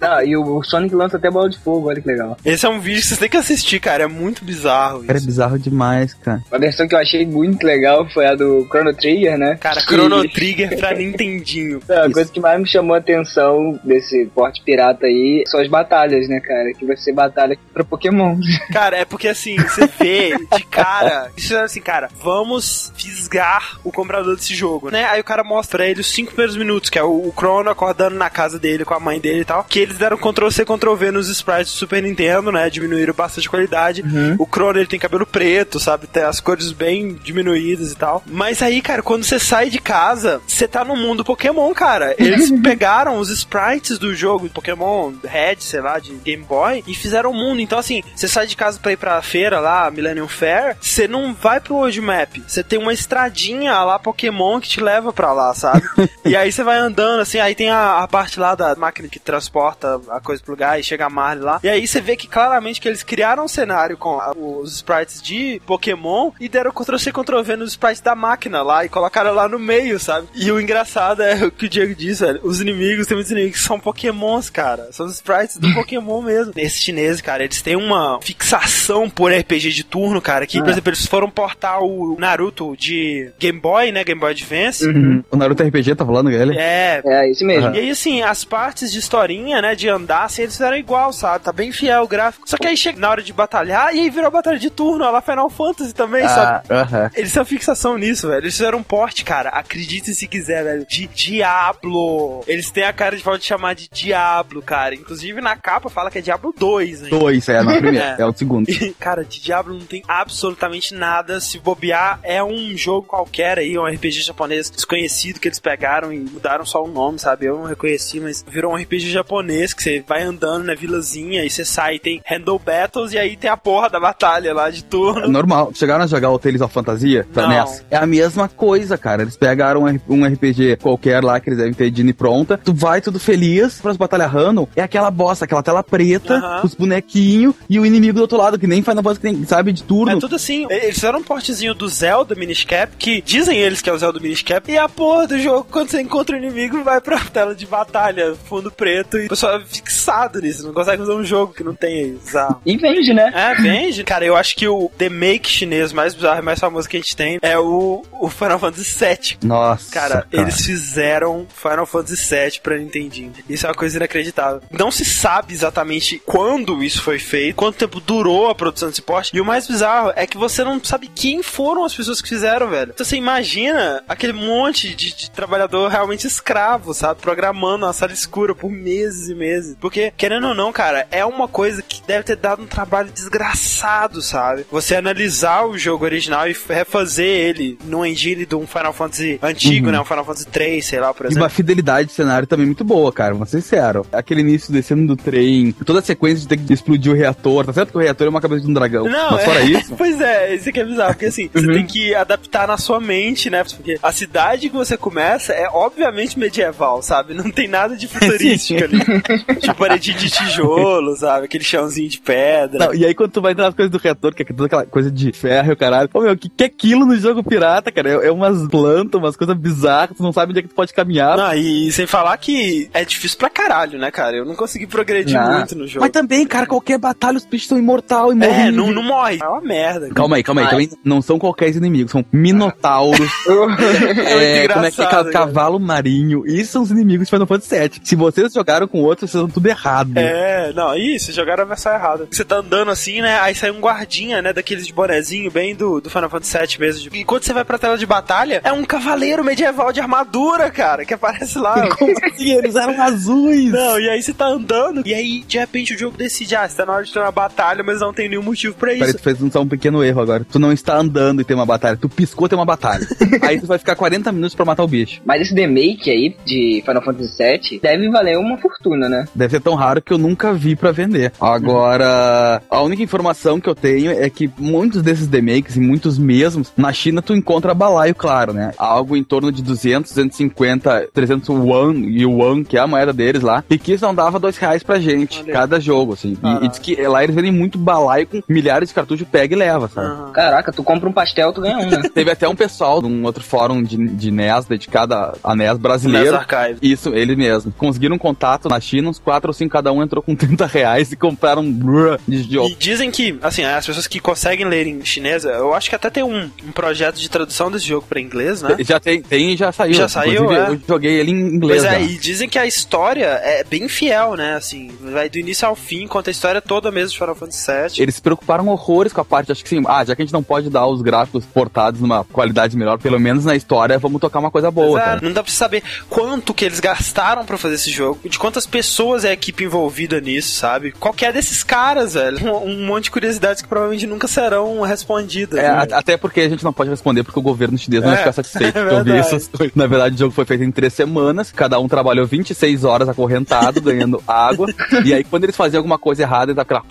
Não, (laughs) e o, o Sonic lança até bola de fogo, olha que legal. Esse é um vídeo que vocês têm que assistir, cara. É muito bizarro Cara, é isso. bizarro demais, cara. A versão que eu achei muito legal foi a do Chrono Trigger, né? Cara, Que- Chrono (laughs) Trigger pra Nintendinho. Não, a coisa que mais me chamou a atenção desse porte pirata aí são as batalhas, né, cara? Que vai ser batalha pra Pokémon. Cara, é porque assim, você vê de cara. Eles fizeram assim, cara, vamos fisgar o comprador desse jogo, né? Aí o cara mostra pra ele os cinco primeiros minutos, que é o, o Chrono acordando na casa dele com a mãe dele e tal. Que eles deram Ctrl-C, Ctrl-V nos sprites do Super Nintendo, né? Diminuíram bastante a qualidade. O Chrono ele tem cabelo preto, sabe? Tem as cores bem diminuídas e tal. Mas aí, cara, quando você sai de casa, você tá no mundo Pokémon, cara. Eles (laughs) pegaram os sprites do jogo Pokémon Red, sei lá, de Game Boy, e fizeram o mundo. Então, assim, você sai de casa pra ir pra feira lá, Millennium Fair, você não vai pro World Map. Você tem uma estradinha lá Pokémon que te leva pra lá, sabe? (laughs) e aí você vai andando, assim, aí tem a, a parte lá da máquina que transporta a coisa pro lugar e chega a Marley lá. E aí você vê que claramente que eles criaram um cenário com a- os sprites de Pokémon e deram Ctrl-C, Ctrl-V nos sprites da máquina lá e colocaram lá no meio, sabe? E o engraçado é (laughs) o que o Diego disse, velho. Os inimigos, tem muitos inimigos que são Pokémons, cara. São os sprites do (laughs) Pokémon mesmo. Esses chineses, cara, eles têm uma fixação por RPG de turno, cara, que, por exemplo, eles foram portar o Naruto de Game Boy, né? Game Boy Advance. O Naruto RPG tá falando, ele? É, É, esse mesmo. e aí, assim, as partes de historinha, né, de andar, assim, eles fizeram igual, sabe? Tá bem fiel o gráfico. Só que aí chega na hora de batalhar e aí virou batalha de turno, lá Final Fantasy também, sabe? Ah, aham. Eles têm uma fixação nisso, velho. Eles fizeram um porte, cara. Acredite se quiser, velho. De Diablo. Eles têm a cara de pode chamar de Diablo, cara. Inclusive na capa fala que é Diablo 2, hein? Dois, é, na (laughs) primeira. É. é. o segundo. E, cara, de Diablo não tem absolutamente nada. Se bobear, é um jogo qualquer aí, um RPG japonês desconhecido que eles pegaram e mudaram só o nome, sabe? Eu não reconheci, mas virou um RPG japonês que você vai andando na vilazinha e você sai, tem Handle Battles e aí tem a porra da batalha lá de turno. Normal. Chegaram a jogar o Tales of Fantasia pra Não. NES? É a mesma coisa, cara. Eles pegaram um RPG qualquer lá que eles devem ter de pronta. Tu vai tudo feliz pras batalhas random. É aquela bosta, aquela tela preta, Aham. os bonequinhos e o inimigo do outro lado, que nem Final Fantasy, que nem, sabe, de turno. É tudo assim. Eles fizeram um portezinho do Zelda Minish Cap, que dizem eles que é o Zelda Minish Cap, e a porra do jogo, quando você encontra o inimigo, vai pra tela de batalha, fundo preto, e o pessoal é fixado nisso, não consegue fazer um jogo que não tem aí. Bizarro. E vende, né? É, vende. Cara, eu acho que o The Make chinês mais bizarro e mais famoso que a gente tem é o, o Final Fantasy VII. Nossa. Cara, eles fizeram Final Fantasy VII pra Nintendinho. Isso é uma coisa inacreditável. Não se sabe exatamente quando isso foi feito, quanto tempo durou a produção desse porte. E o mais bizarro é que você não sabe quem foram as pessoas que fizeram, velho. Então você imagina aquele monte de, de trabalhador realmente escravo, sabe? Programando uma sala escura por meses e meses. Porque, querendo ou não, cara, é uma coisa que deve ter dado um trabalho desgraçado, sabe? Você analisar o jogo original e refazer ele no engine de um Final Fantasy antigo, Uhum. né? Um Final Fantasy 3, sei lá, por E exemplo. uma fidelidade de cenário também muito boa, cara. Vamos ser sincero. Aquele início descendo do trem, toda a sequência de ter que explodir o reator. Tá certo que o reator é uma cabeça de um dragão. Não, Mas fora é, isso. (laughs) Pois é, isso aqui é bizarro, porque assim, você tem que adaptar na sua mente, né? Porque a cidade que você começa é obviamente medieval, sabe? Não tem nada de futurístico ali. tipo parede de tijolo, sabe? Aquele chãozinho de pedra. Não, e aí quando tu vai entrar nas coisas do reator, que é toda aquela coisa de ferro e o caralho. Ô meu, o que, que é aquilo no jogo pirata, cara? É, é umas plantas, umas coisas bizarras, tu não sabe onde é que tu pode caminhar. Não, e sem falar que é difícil pra caralho, né, cara? Eu não consegui progredir Não. muito no jogo. Mas também, cara, qualquer batalha os bichos são imortal e É, morrem. não, não morre. É uma merda. Calma aí, calma aí. Ai. Também não são qualquer inimigos, são minotauros. (laughs) É é, como é que é? engraçado, Ca- cara. Cavalo marinho. Isso são os inimigos de Final Fantasy VII. Se vocês jogaram com outros, vocês estão tudo errado. É, não, isso, jogaram a versão errada. Você tá andando assim, né? Aí sai um guardinha, né? Daqueles de bonezinho, bem do, do Final Fantasy VII mesmo. E quando você vai pra tela de batalha, é um cavaleiro medieval de armadura, cara, que aparece lá. (laughs) Como assim? Eles eram azuis. Não, e aí você tá andando, e aí de repente o jogo decide, ah, você tá na hora de ter uma batalha, mas não tem nenhum motivo pra Peraí, isso. tu fez um, só um pequeno erro agora. Tu não está andando e tem uma batalha. Tu piscou tem uma batalha. (laughs) aí tu vai ficar 40 minutos pra matar o bicho. Mas esse remake aí de Final Fantasy VII deve valer uma fortuna, né? Deve ser tão raro que eu nunca vi pra vender. Agora, a única informação que eu tenho é que muitos desses remakes, e muitos mesmos, na China tu encontra balaio, claro, né? Algo em torno de 200, 250, 300 yuan, yuan, que é a moeda deles lá, e que isso não dava dois reais pra gente, aí. cada jogo, assim. E, e diz que lá eles vendem muito balaio com milhares de cartuchos, pega e leva, sabe? Caraca, tu compra um pastel, tu ganha um, né? (laughs) Teve até um pessoal de um outro fórum de, de NES dedicado a- NES NES brasileiro. Archive. Isso, ele mesmo. Conseguiram um contato na China, uns 4 ou 5 cada um entrou com (laughs) 30 reais e compraram um de jogo. E dizem que, assim, as pessoas que conseguem ler em chinês, eu acho que até tem um, um projeto de tradução desse jogo pra inglês, né? Já tem, tem e já saiu. Já saiu, é? Eu joguei ele em inglês. Pois é, já. e dizem que a história é bem fiel, né? Assim, vai do início ao fim, conta a história toda mesmo de Final Fantasy VII. Eles se preocuparam horrores com a parte, acho que sim, ah, já que a gente não pode dar os gráficos portados numa qualidade melhor, pelo menos na história, vamos tocar uma coisa boa, é, cara. não dá pra saber quanto que eles gastaram pra fazer esse jogo, de quantas pessoas é a equipe envolvida nisso, sabe? Qualquer desses caras, velho. Um, (laughs) um monte de curiosidades que provavelmente nunca serão respondidas. É, né? até porque a gente não pode responder porque o governo chinês não É, vai ficar satisfeito (laughs) é essas (laughs) coisas. Na verdade, o jogo foi feito em três semanas, cada um trabalhou 26 horas acorrentado, ganhando água. E aí, quando eles faziam alguma coisa errada, eles aquela.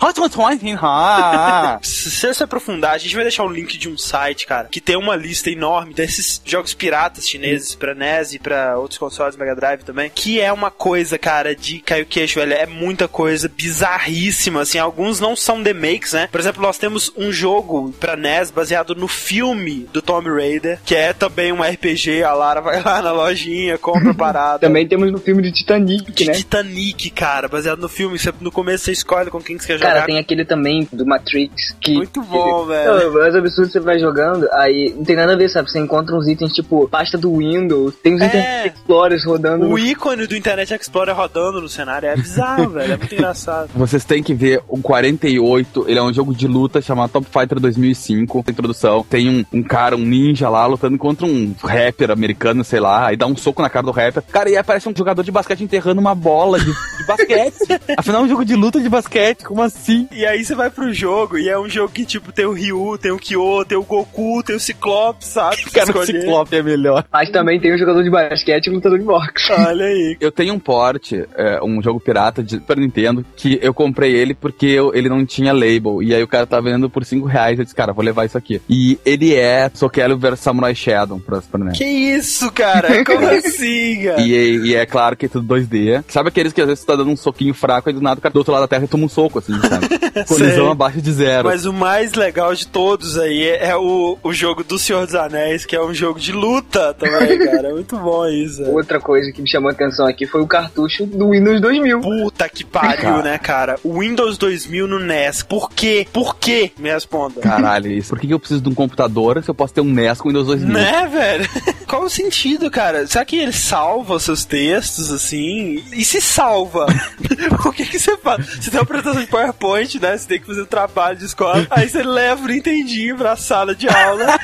Se você se aprofundar, a gente vai deixar o link de um site, cara, que tem uma lista enorme desses jogos piratas chineses pra NES e pra outros consoles Mega Drive também, que é uma coisa, cara, de cair o queixo, velho. É muita coisa bizarríssima, assim. Alguns não são remakes, né? Por exemplo, nós temos um jogo pra NES baseado no filme do Tomb Raider, que é também um RPG. A Lara vai lá na lojinha, compra (laughs) parada. Também temos no filme de Titanic, de né? Titanic, cara, baseado no filme. Você, no começo você escolhe com quem que você quer Cara, jogar. tem aquele também do Matrix que. Muito bom, (laughs) que- velho. Mas absurdo você vai jogando, aí não tem nada a ver, sabe? Você encontra uns itens tipo pasta do Windows, tem uns É. Internet Explorers rodando. O no- ícone do Internet Explorer rodando no cenário é bizarro, (laughs) velho. É muito engraçado. Vocês têm que ver o 48, ele é um jogo de luta chamado Top Fighter 2005, tem introdução, tem um, um cara, um ninja lá, lutando contra um rapper americano, sei lá, aí dá um soco na cara do rapper, cara, e aí aparece um jogador de basquete enterrando uma bola de, de basquete, (laughs) afinal é um jogo de luta de basquete, como assim? E aí você vai pro jogo e é um jogo que, tipo, tem o Ryu, tem o Kyo, tem o Goku, tem o Ciclope, sabe? Cara, o escolher. Ciclope é melhor. Mas também tem um jogador de basquete e um lutador de boxe. (laughs) Olha aí. Eu tenho um porte, é, um jogo pirata de Super Nintendo, que eu comprei ele porque eu- ele não tinha label. E aí o cara tá vendendo por 5 reais. Eu disse, cara, vou levar isso aqui. E ele é Sokelo vs Samurai Shadow pra Super NES. Que isso, cara? Como (laughs) assim, cara? E, e é claro que é tudo 2D. Sabe aqueles que às vezes você tá dando um soquinho fraco e do nada o cara do outro lado da terra toma um soco, assim, sabe? (laughs) Colisão abaixo de zero. Mas o mais legal de todos aí é, é o, o jogo do Senhor dos Anéis, que é um jogo de luta também, (laughs) cara. É muito bom isso. velho. Outra coisa que me chamou a atenção aqui foi o cartucho do Windows 2000. Puta que pariu, Cara. né, cara? O Windows 2000 no NES. Por quê? Por quê? Me responda. Caralho, isso. Por que que eu preciso de um computador se eu posso ter um NES com Windows 2000? Né, velho? (laughs) Qual o sentido, cara? Será que ele salva os seus textos, assim? E se salva? (laughs) o que que você faz? Você tem uma apresentação de PowerPoint, né? Você tem que fazer um trabalho de escola. Aí você leva o Nintendinho pra sala de aula,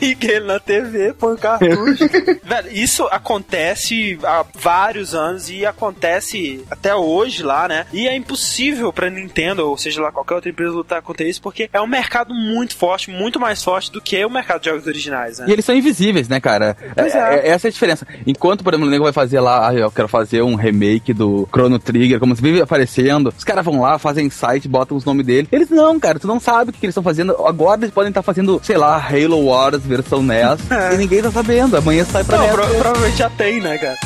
liga ele na TV, põe o cartucho. (laughs) velho, isso acontece há vários anos e acontece até hoje lá, né? E é impossível pra Nintendo, ou seja lá, qualquer outra empresa lutar contra isso, porque é um mercado muito forte, muito mais forte do que o mercado de jogos originais, né? E eles são invisíveis, né, cara? Pois É- é. é- essa é a diferença. Enquanto, por exemplo, o nego vai fazer lá, ah, eu quero fazer um remake do Chrono Trigger, como se vive aparecendo, os caras vão lá, fazem site, botam os nomes dele. Eles não, cara, tu não sabe o que, que eles estão fazendo. Agora eles podem estar fazendo, sei lá, Halo Wars versão NES, (laughs) É. e ninguém tá sabendo. Amanhã sai pra Não, pro- provavelmente já tem, né, cara?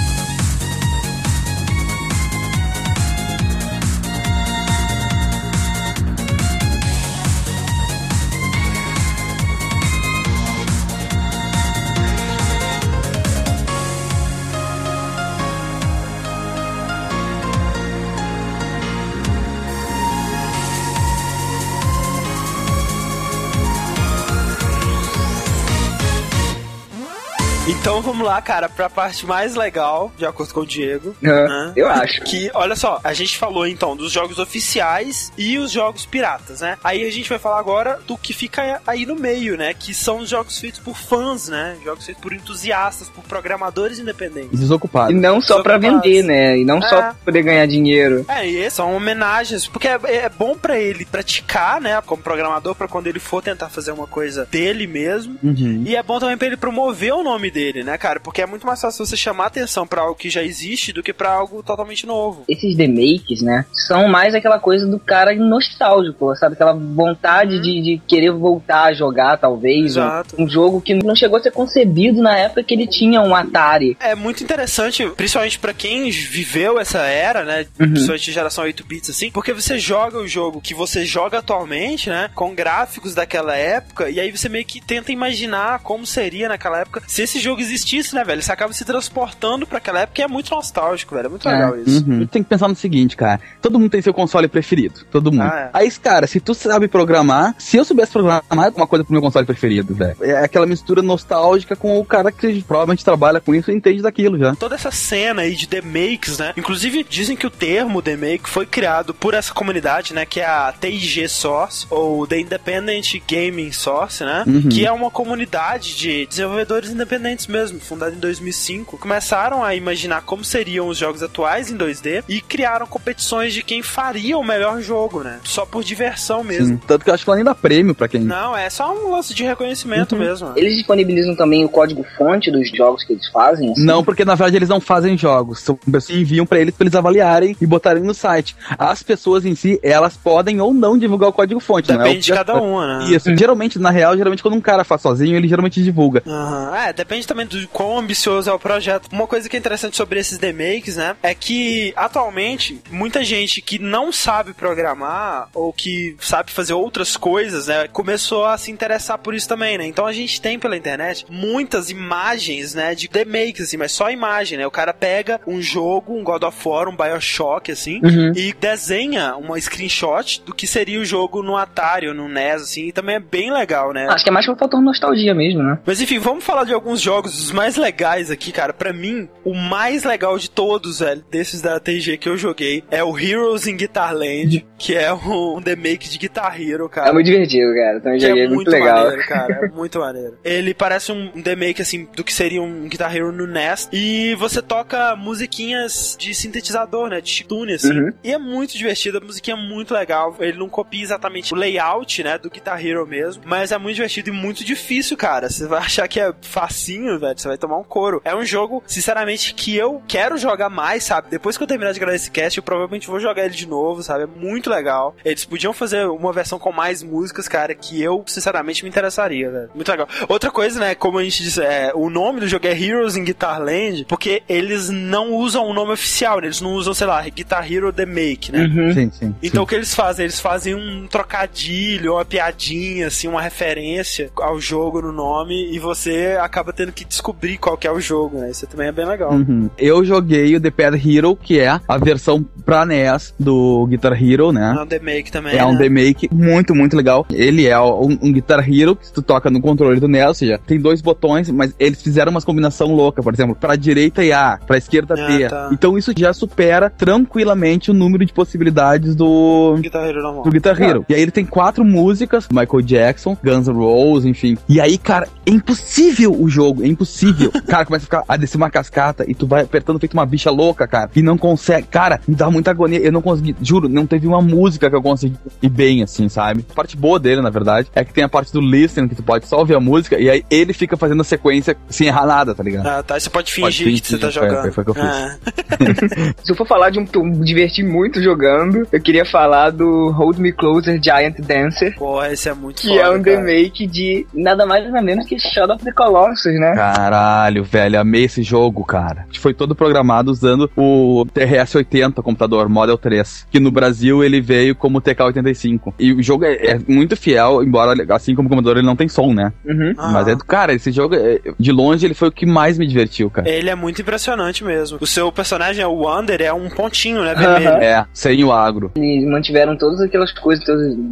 Então vamos lá, cara, pra parte mais legal, de acordo com o Diego. né? Eu acho. Que, olha só, a gente falou então dos jogos oficiais e os jogos piratas, né? Aí a gente vai falar agora do que fica aí no meio, né? Que são os jogos feitos por fãs, né? Jogos feitos por entusiastas, por programadores independentes. Desocupados. E não só pra Desocupados. vender, né? E não É. só pra poder ganhar dinheiro. É, e são homenagens, porque é, é bom pra ele praticar, né, como programador, pra quando ele for tentar fazer uma coisa dele mesmo. Uhum. E é bom também pra ele promover o nome dele, né, cara? Porque é muito mais fácil você chamar atenção pra algo que já existe do que pra algo totalmente novo. Esses remakes, né? São mais aquela coisa do cara nostálgico, sabe? Aquela vontade de, de querer voltar a jogar, talvez. Um, Exato. um jogo que não chegou a ser concebido na época que ele tinha um Atari. É muito interessante, principalmente pra quem viveu essa era, né? Principalmente geração 8 bits assim, porque você joga o jogo que você joga atualmente, né? Com gráficos daquela época, e aí você meio que tenta imaginar como seria naquela época se esse jogo existisse, né, velho? Você acaba se transportando pra aquela época e é muito nostálgico, velho. É muito É. legal isso. Uhum. Tem que pensar no seguinte, cara. Todo mundo tem seu console preferido. Todo mundo. Ah, é. Aí, cara, se tu sabe programar, se eu soubesse programar uma coisa pro meu console preferido, velho. É aquela mistura nostálgica com o cara que provavelmente trabalha com isso e entende daquilo já. toda essa cena aí de demakes, né? Inclusive, dizem que o termo demake foi criado por essa comunidade, né? Que é a TIG Source, ou The Independent Gaming Source, né? Uhum. Que é uma comunidade de desenvolvedores independentes mesmo, fundada em 2005. Começaram a imaginar como seriam os jogos atuais em 2D e criaram competições de quem faria o melhor jogo, né? Só por diversão mesmo. Sim. Tanto que eu acho que ela nem dá prêmio pra quem. Não, é só um lance de reconhecimento mesmo. né? Eles disponibilizam também o código-fonte dos jogos que eles fazem. assim? Não, porque na verdade eles não fazem jogos. São pessoas que enviam pra eles pra eles avaliarem e botarem no site. As pessoas em si, elas podem ou não divulgar o código-fonte. não é Depende de cada obrigatório. uma, né? Isso. Geralmente, na real, geralmente quando um cara faz sozinho, ele geralmente divulga. Aham. É, depende também do quão ambicioso é o projeto. Uma coisa que é interessante sobre esses demakes, né, é que atualmente muita gente que não sabe programar ou que sabe fazer outras coisas, né, começou a se interessar por isso também, né? Então a gente tem pela internet muitas imagens, né, de demakes assim, mas só imagem, né? O cara pega um jogo, um God of War, um BioShock assim, Uhum. e desenha uma screenshot do que seria o jogo no Atari ou no NES assim, e também é bem legal, né? Acho que é mais por fator nostalgia mesmo, né? Mas enfim, vamos falar de alguns jogos os mais legais aqui, cara. Pra mim, o mais legal de todos, velho, desses da TG que eu joguei, é o Heroes in Guitar Land, que é um remake de Guitar Hero, cara. É muito divertido, cara. Também Que joguei, é é muito muito legal. maneiro, cara. É (laughs) muito maneiro. Ele parece um remake, assim, do que seria um Guitar Hero no NES. E você toca musiquinhas de sintetizador, né? De chiptune, assim. Uhum. E é muito divertido, a musiquinha é muito legal. Ele não copia exatamente o layout, né? Do Guitar Hero mesmo. Mas é muito divertido e muito difícil, cara. Você vai (laughs) achar que é facinho, velho. Você vai tomar um couro. É um jogo, sinceramente, que eu quero jogar mais, sabe? Depois que eu terminar de gravar esse cast, eu provavelmente vou jogar ele de novo, sabe? É muito legal. Eles podiam fazer uma versão com mais músicas, cara, que eu, sinceramente, me interessaria, velho. Muito legal. Outra coisa, né? Como a gente disse, é, o nome do jogo é Heroes in Guitar Land, porque eles não usam o nome oficial, né? Eles não usam, sei lá, Guitar Hero The Make, né? Uhum. Sim, sim. Então o que eles fazem? Eles fazem um trocadilho, uma piadinha, assim, uma referência ao jogo no nome e você acaba tendo que descobrir qual que é o jogo, né? Isso também é bem legal. Uhum. Eu joguei o The Pad Hero, que é a versão pra NES do Guitar Hero, né? É um The Make também, É um né? remake muito, muito legal. Ele é um, um Guitar Hero que tu toca no controle do NES, ou seja, tem dois botões, mas eles fizeram umas combinação louca, por exemplo, pra direita e A, pra esquerda T. tá. Então isso já supera tranquilamente o número de possibilidades do Guitar Hero normal. do Guitar Hero. E aí ele tem quatro músicas, Michael Jackson, Guns N' Roses, enfim. E aí, cara, é impossível o jogo, é impossível. (laughs) cara, começa a ficar a descer uma cascata e tu vai apertando feito uma bicha louca, cara. E não consegue. Cara, me dá muita agonia. Eu não consegui, juro, não teve uma música que eu consegui ir bem, assim, sabe? A parte boa dele, na verdade, é que tem a parte do listen, que tu pode só ouvir a música, e aí ele fica fazendo a sequência sem errar nada, tá ligado? Ah, tá. Você pode Pode fingir que fingir, você tá jogando. foi- foi o que eu fiz. Ah. (laughs) Se eu for falar de um que eu me diverti muito jogando, eu queria falar do Hold Me Closer Giant Dancer. Porra, esse é muito Que foda, é um cara. remake de nada mais nada menos que Shadow of the Colossus, né? Caralho, velho, amei esse jogo, cara. Foi todo programado usando o TRS-80 computador Model 3, que no Brasil ele veio como TK-85. E o jogo é, é muito fiel, embora assim como o computador ele não tem som, né? Uhum. Ah. Mas é do cara, esse jogo é- de longe ele foi o que mais me divertiu, cara. Ele é muito impressionante mesmo. O seu personagem, o Wander, é um pontinho, né? Vermelho. Aham. (laughs) É, sem o agro. Eles mantiveram todas aquelas coisas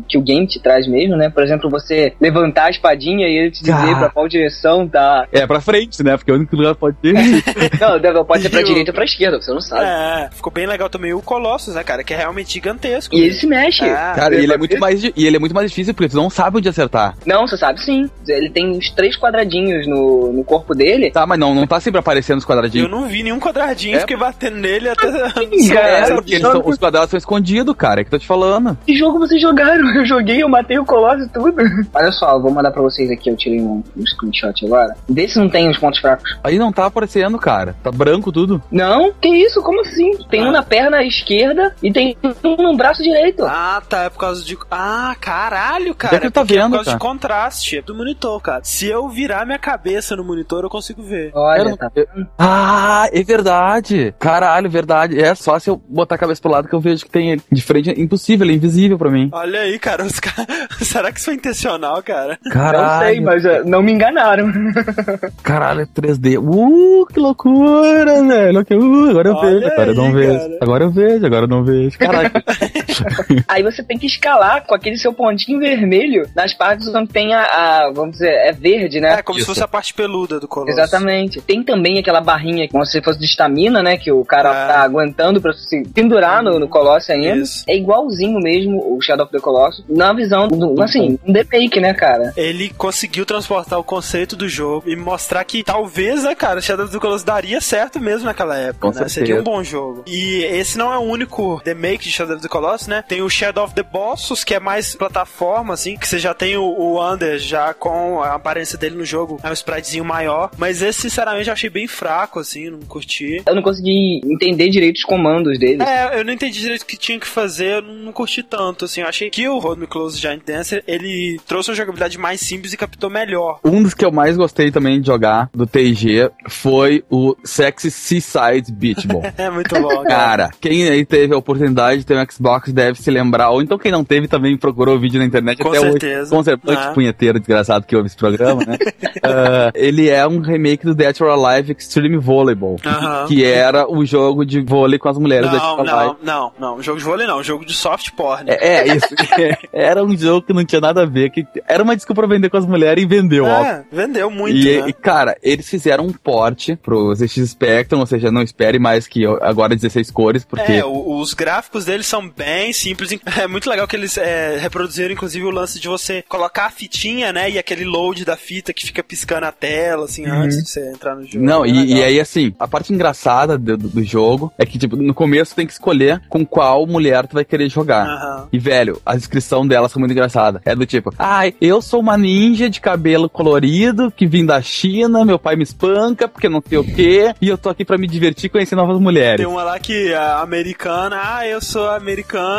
que o game te traz mesmo, né? Por exemplo, você levantar a espadinha e ele te dizer Cara. pra qual direção tá. É pra frente, né? Porque é o único lugar que pode ter. (laughs) Não, deve- pode ser pra direita ou pra esquerda, você não sabe. É, ficou bem legal também o Colossus, né, cara? Que é realmente gigantesco. E ele se mexe. Ah, Cara, e ele é muito mais e ele é muito mais difícil porque tu não sabe onde acertar. Não, você sabe sim. Ele tem uns três quadradinhos no, no corpo dele. Tá, mas não, não tá sempre aparecendo os Eu quadradinhos. não vi nenhum quadradinho, É. fiquei batendo nele até. (laughs) cara, É, porque eles são- os quadrados são escondidos, cara, é que eu tô te falando. Que jogo vocês jogaram? (laughs) Eu joguei, eu matei o Colosso e tudo. Olha só, eu vou mandar pra vocês aqui, eu tirei um, um screenshot agora. Vê se não tem os pontos fracos. Aí não tá aparecendo, cara. Tá branco tudo. Não? Que isso? Como assim? Tem Ah. um na perna esquerda e tem um no braço direito. Ah, tá. É por causa de. Ah, caralho, cara. Onde é que é tá porque é vendo, por causa cara? de contraste é do monitor, cara. Se eu virar minha cabeça no monitor, eu consigo ver. Olha, Era- tá. Ah, é verdade. Caralho, verdade. É só se eu botar a cabeça pro lado que eu vejo que tem ele. De frente é impossível, ele é invisível pra mim. Olha aí, cara. Os ca- (laughs) Será que isso foi intencional, cara? Caralho. Não sei, mas uh, não me enganaram. (laughs) Caralho, é 3D. Uh, que loucura, velho. Uh, agora eu Olha vejo, agora eu não aí, vejo. cara. Agora eu vejo, agora eu não vejo. Caralho. (laughs) (laughs) Aí você tem que escalar com aquele seu pontinho vermelho nas partes onde tem a, a- vamos dizer, é verde, né? É, como Isso. se fosse a parte peluda do Colossus. Exatamente. Tem também aquela barrinha como se fosse de estamina, né? Que o cara Ah. tá aguentando pra se pendurar no, no Colosso ainda. Isso. É igualzinho mesmo o Shadow of the Colossus. Na visão, do, assim, um remake, né, cara? Ele conseguiu transportar o conceito do jogo e mostrar que talvez, né, cara, Shadow of the Colossus daria certo mesmo naquela época, Com né? certeza. Seria um bom jogo. E esse não é o único remake de Shadow of the Colossus, né? Tem o Shadow of the Bossos, que é mais plataforma, assim, que você já tem o, o Under já com a aparência dele no jogo, é um spritezinho maior. Mas esse, sinceramente, eu achei bem fraco, assim, não curti. Eu não consegui entender direito os comandos dele. É, eu não entendi direito o que tinha que fazer, eu não, não curti tanto, assim. Eu achei que o Hold Me Close Giant Dancer, ele trouxe uma jogabilidade mais simples e captou melhor. Um dos que eu mais gostei também de jogar do TG foi o Sexy Seaside Beach Ball. (laughs) É muito bom, cara. Cara, quem aí teve a oportunidade de ter um Xbox deve se lembrar, ou então quem não teve também procurou o vídeo na internet Com até certeza. hoje. Com certeza. Ah. punheteiro desgraçado que ouve esse programa, né? (laughs) Ah, ele é um remake do Dead or Alive Extreme Volleyball, Aham. que era o jogo de vôlei com as mulheres do Dead Não, não, não, não. Jogo de vôlei não, jogo de soft porn. É, é, isso. (laughs) (laughs) era um jogo que não tinha nada a ver, que era uma desculpa pra vender com as mulheres e vendeu, ó. É, vendeu muito, E, né? e, cara, eles fizeram um porte pro ZX Spectrum, ou seja, não espere mais que agora 16 cores, porque É, os gráficos deles são bem simples. (laughs) É muito legal que eles é, reproduziram, inclusive, o lance de você colocar a fitinha, né? E aquele load da fita que fica piscando a tela, assim, antes de você entrar no jogo. Não, É e, e aí assim, a parte engraçada do, do- jogo é que, tipo, no começo tu tem que escolher com qual mulher tu vai querer jogar. Aham. E, velho, a descrição delas foi muito engraçada. É do tipo, ai, eu sou uma ninja de cabelo colorido que vim da China meu pai me espanca porque não sei o quê, e eu tô aqui pra me divertir e conhecer novas mulheres. Tem uma lá que é americana, ah, eu sou americana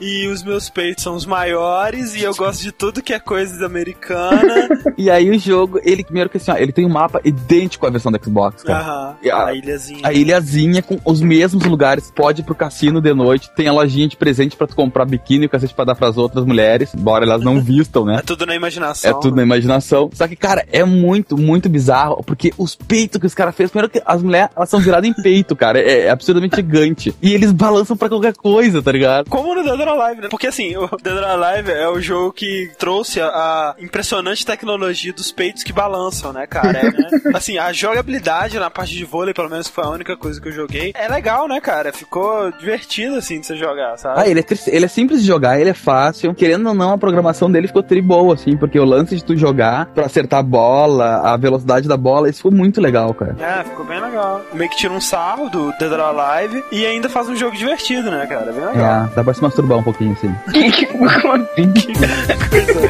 e os meus peitos são os maiores e eu gosto de tudo que é coisa americana. (laughs) E aí o jogo, ele primeiro que assim, ó, ele tem um mapa idêntico à versão do Xbox, cara. E a- a ilhazinha. A ilhazinha com os mesmos lugares, pode ir pro cassino de noite, tem a lojinha de presente pra tu comprar biquíni e o cacete pra dar pras outras mulheres, embora elas não vistam, né? (laughs) É tudo na imaginação. É tudo na imaginação. Só que, cara, é muito, muito bizarro, porque os peitos que os caras fez, primeiro que as mulheres, elas são viradas em peito, cara, é, é absurdamente gigante. E eles balançam pra qualquer coisa, tá ligado? Como no Dead or Alive, né? Porque assim, o Dead or Alive é o jogo que trouxe a, impressionante tecnologia dos peitos que balançam, né, cara? É, né? (laughs) Assim, a jogabilidade na parte de vôlei, pelo menos foi a única coisa que eu joguei, é legal, né, cara? Ficou divertido, assim, de você jogar, sabe? Ah, ele é, ele é simples de jogar, ele é fácil. Querendo ou não, a programação dele ficou tri boa, assim, porque o lance de tu jogar pra acertar a bola, a velocidade da bola, isso foi muito legal, cara. É, ficou bem legal. Meio que tira um sarro do Dead or Alive e ainda faz um jogo divertido, né, cara? Bem legal. É, dá pra se masturbar um pouquinho, assim. (laughs) Como assim? (laughs)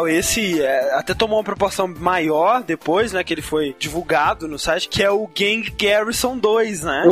legal. Esse é, até tomou uma proporção maior depois, né? Que ele foi divulgado no site, que é o Gang Garrison 2, né?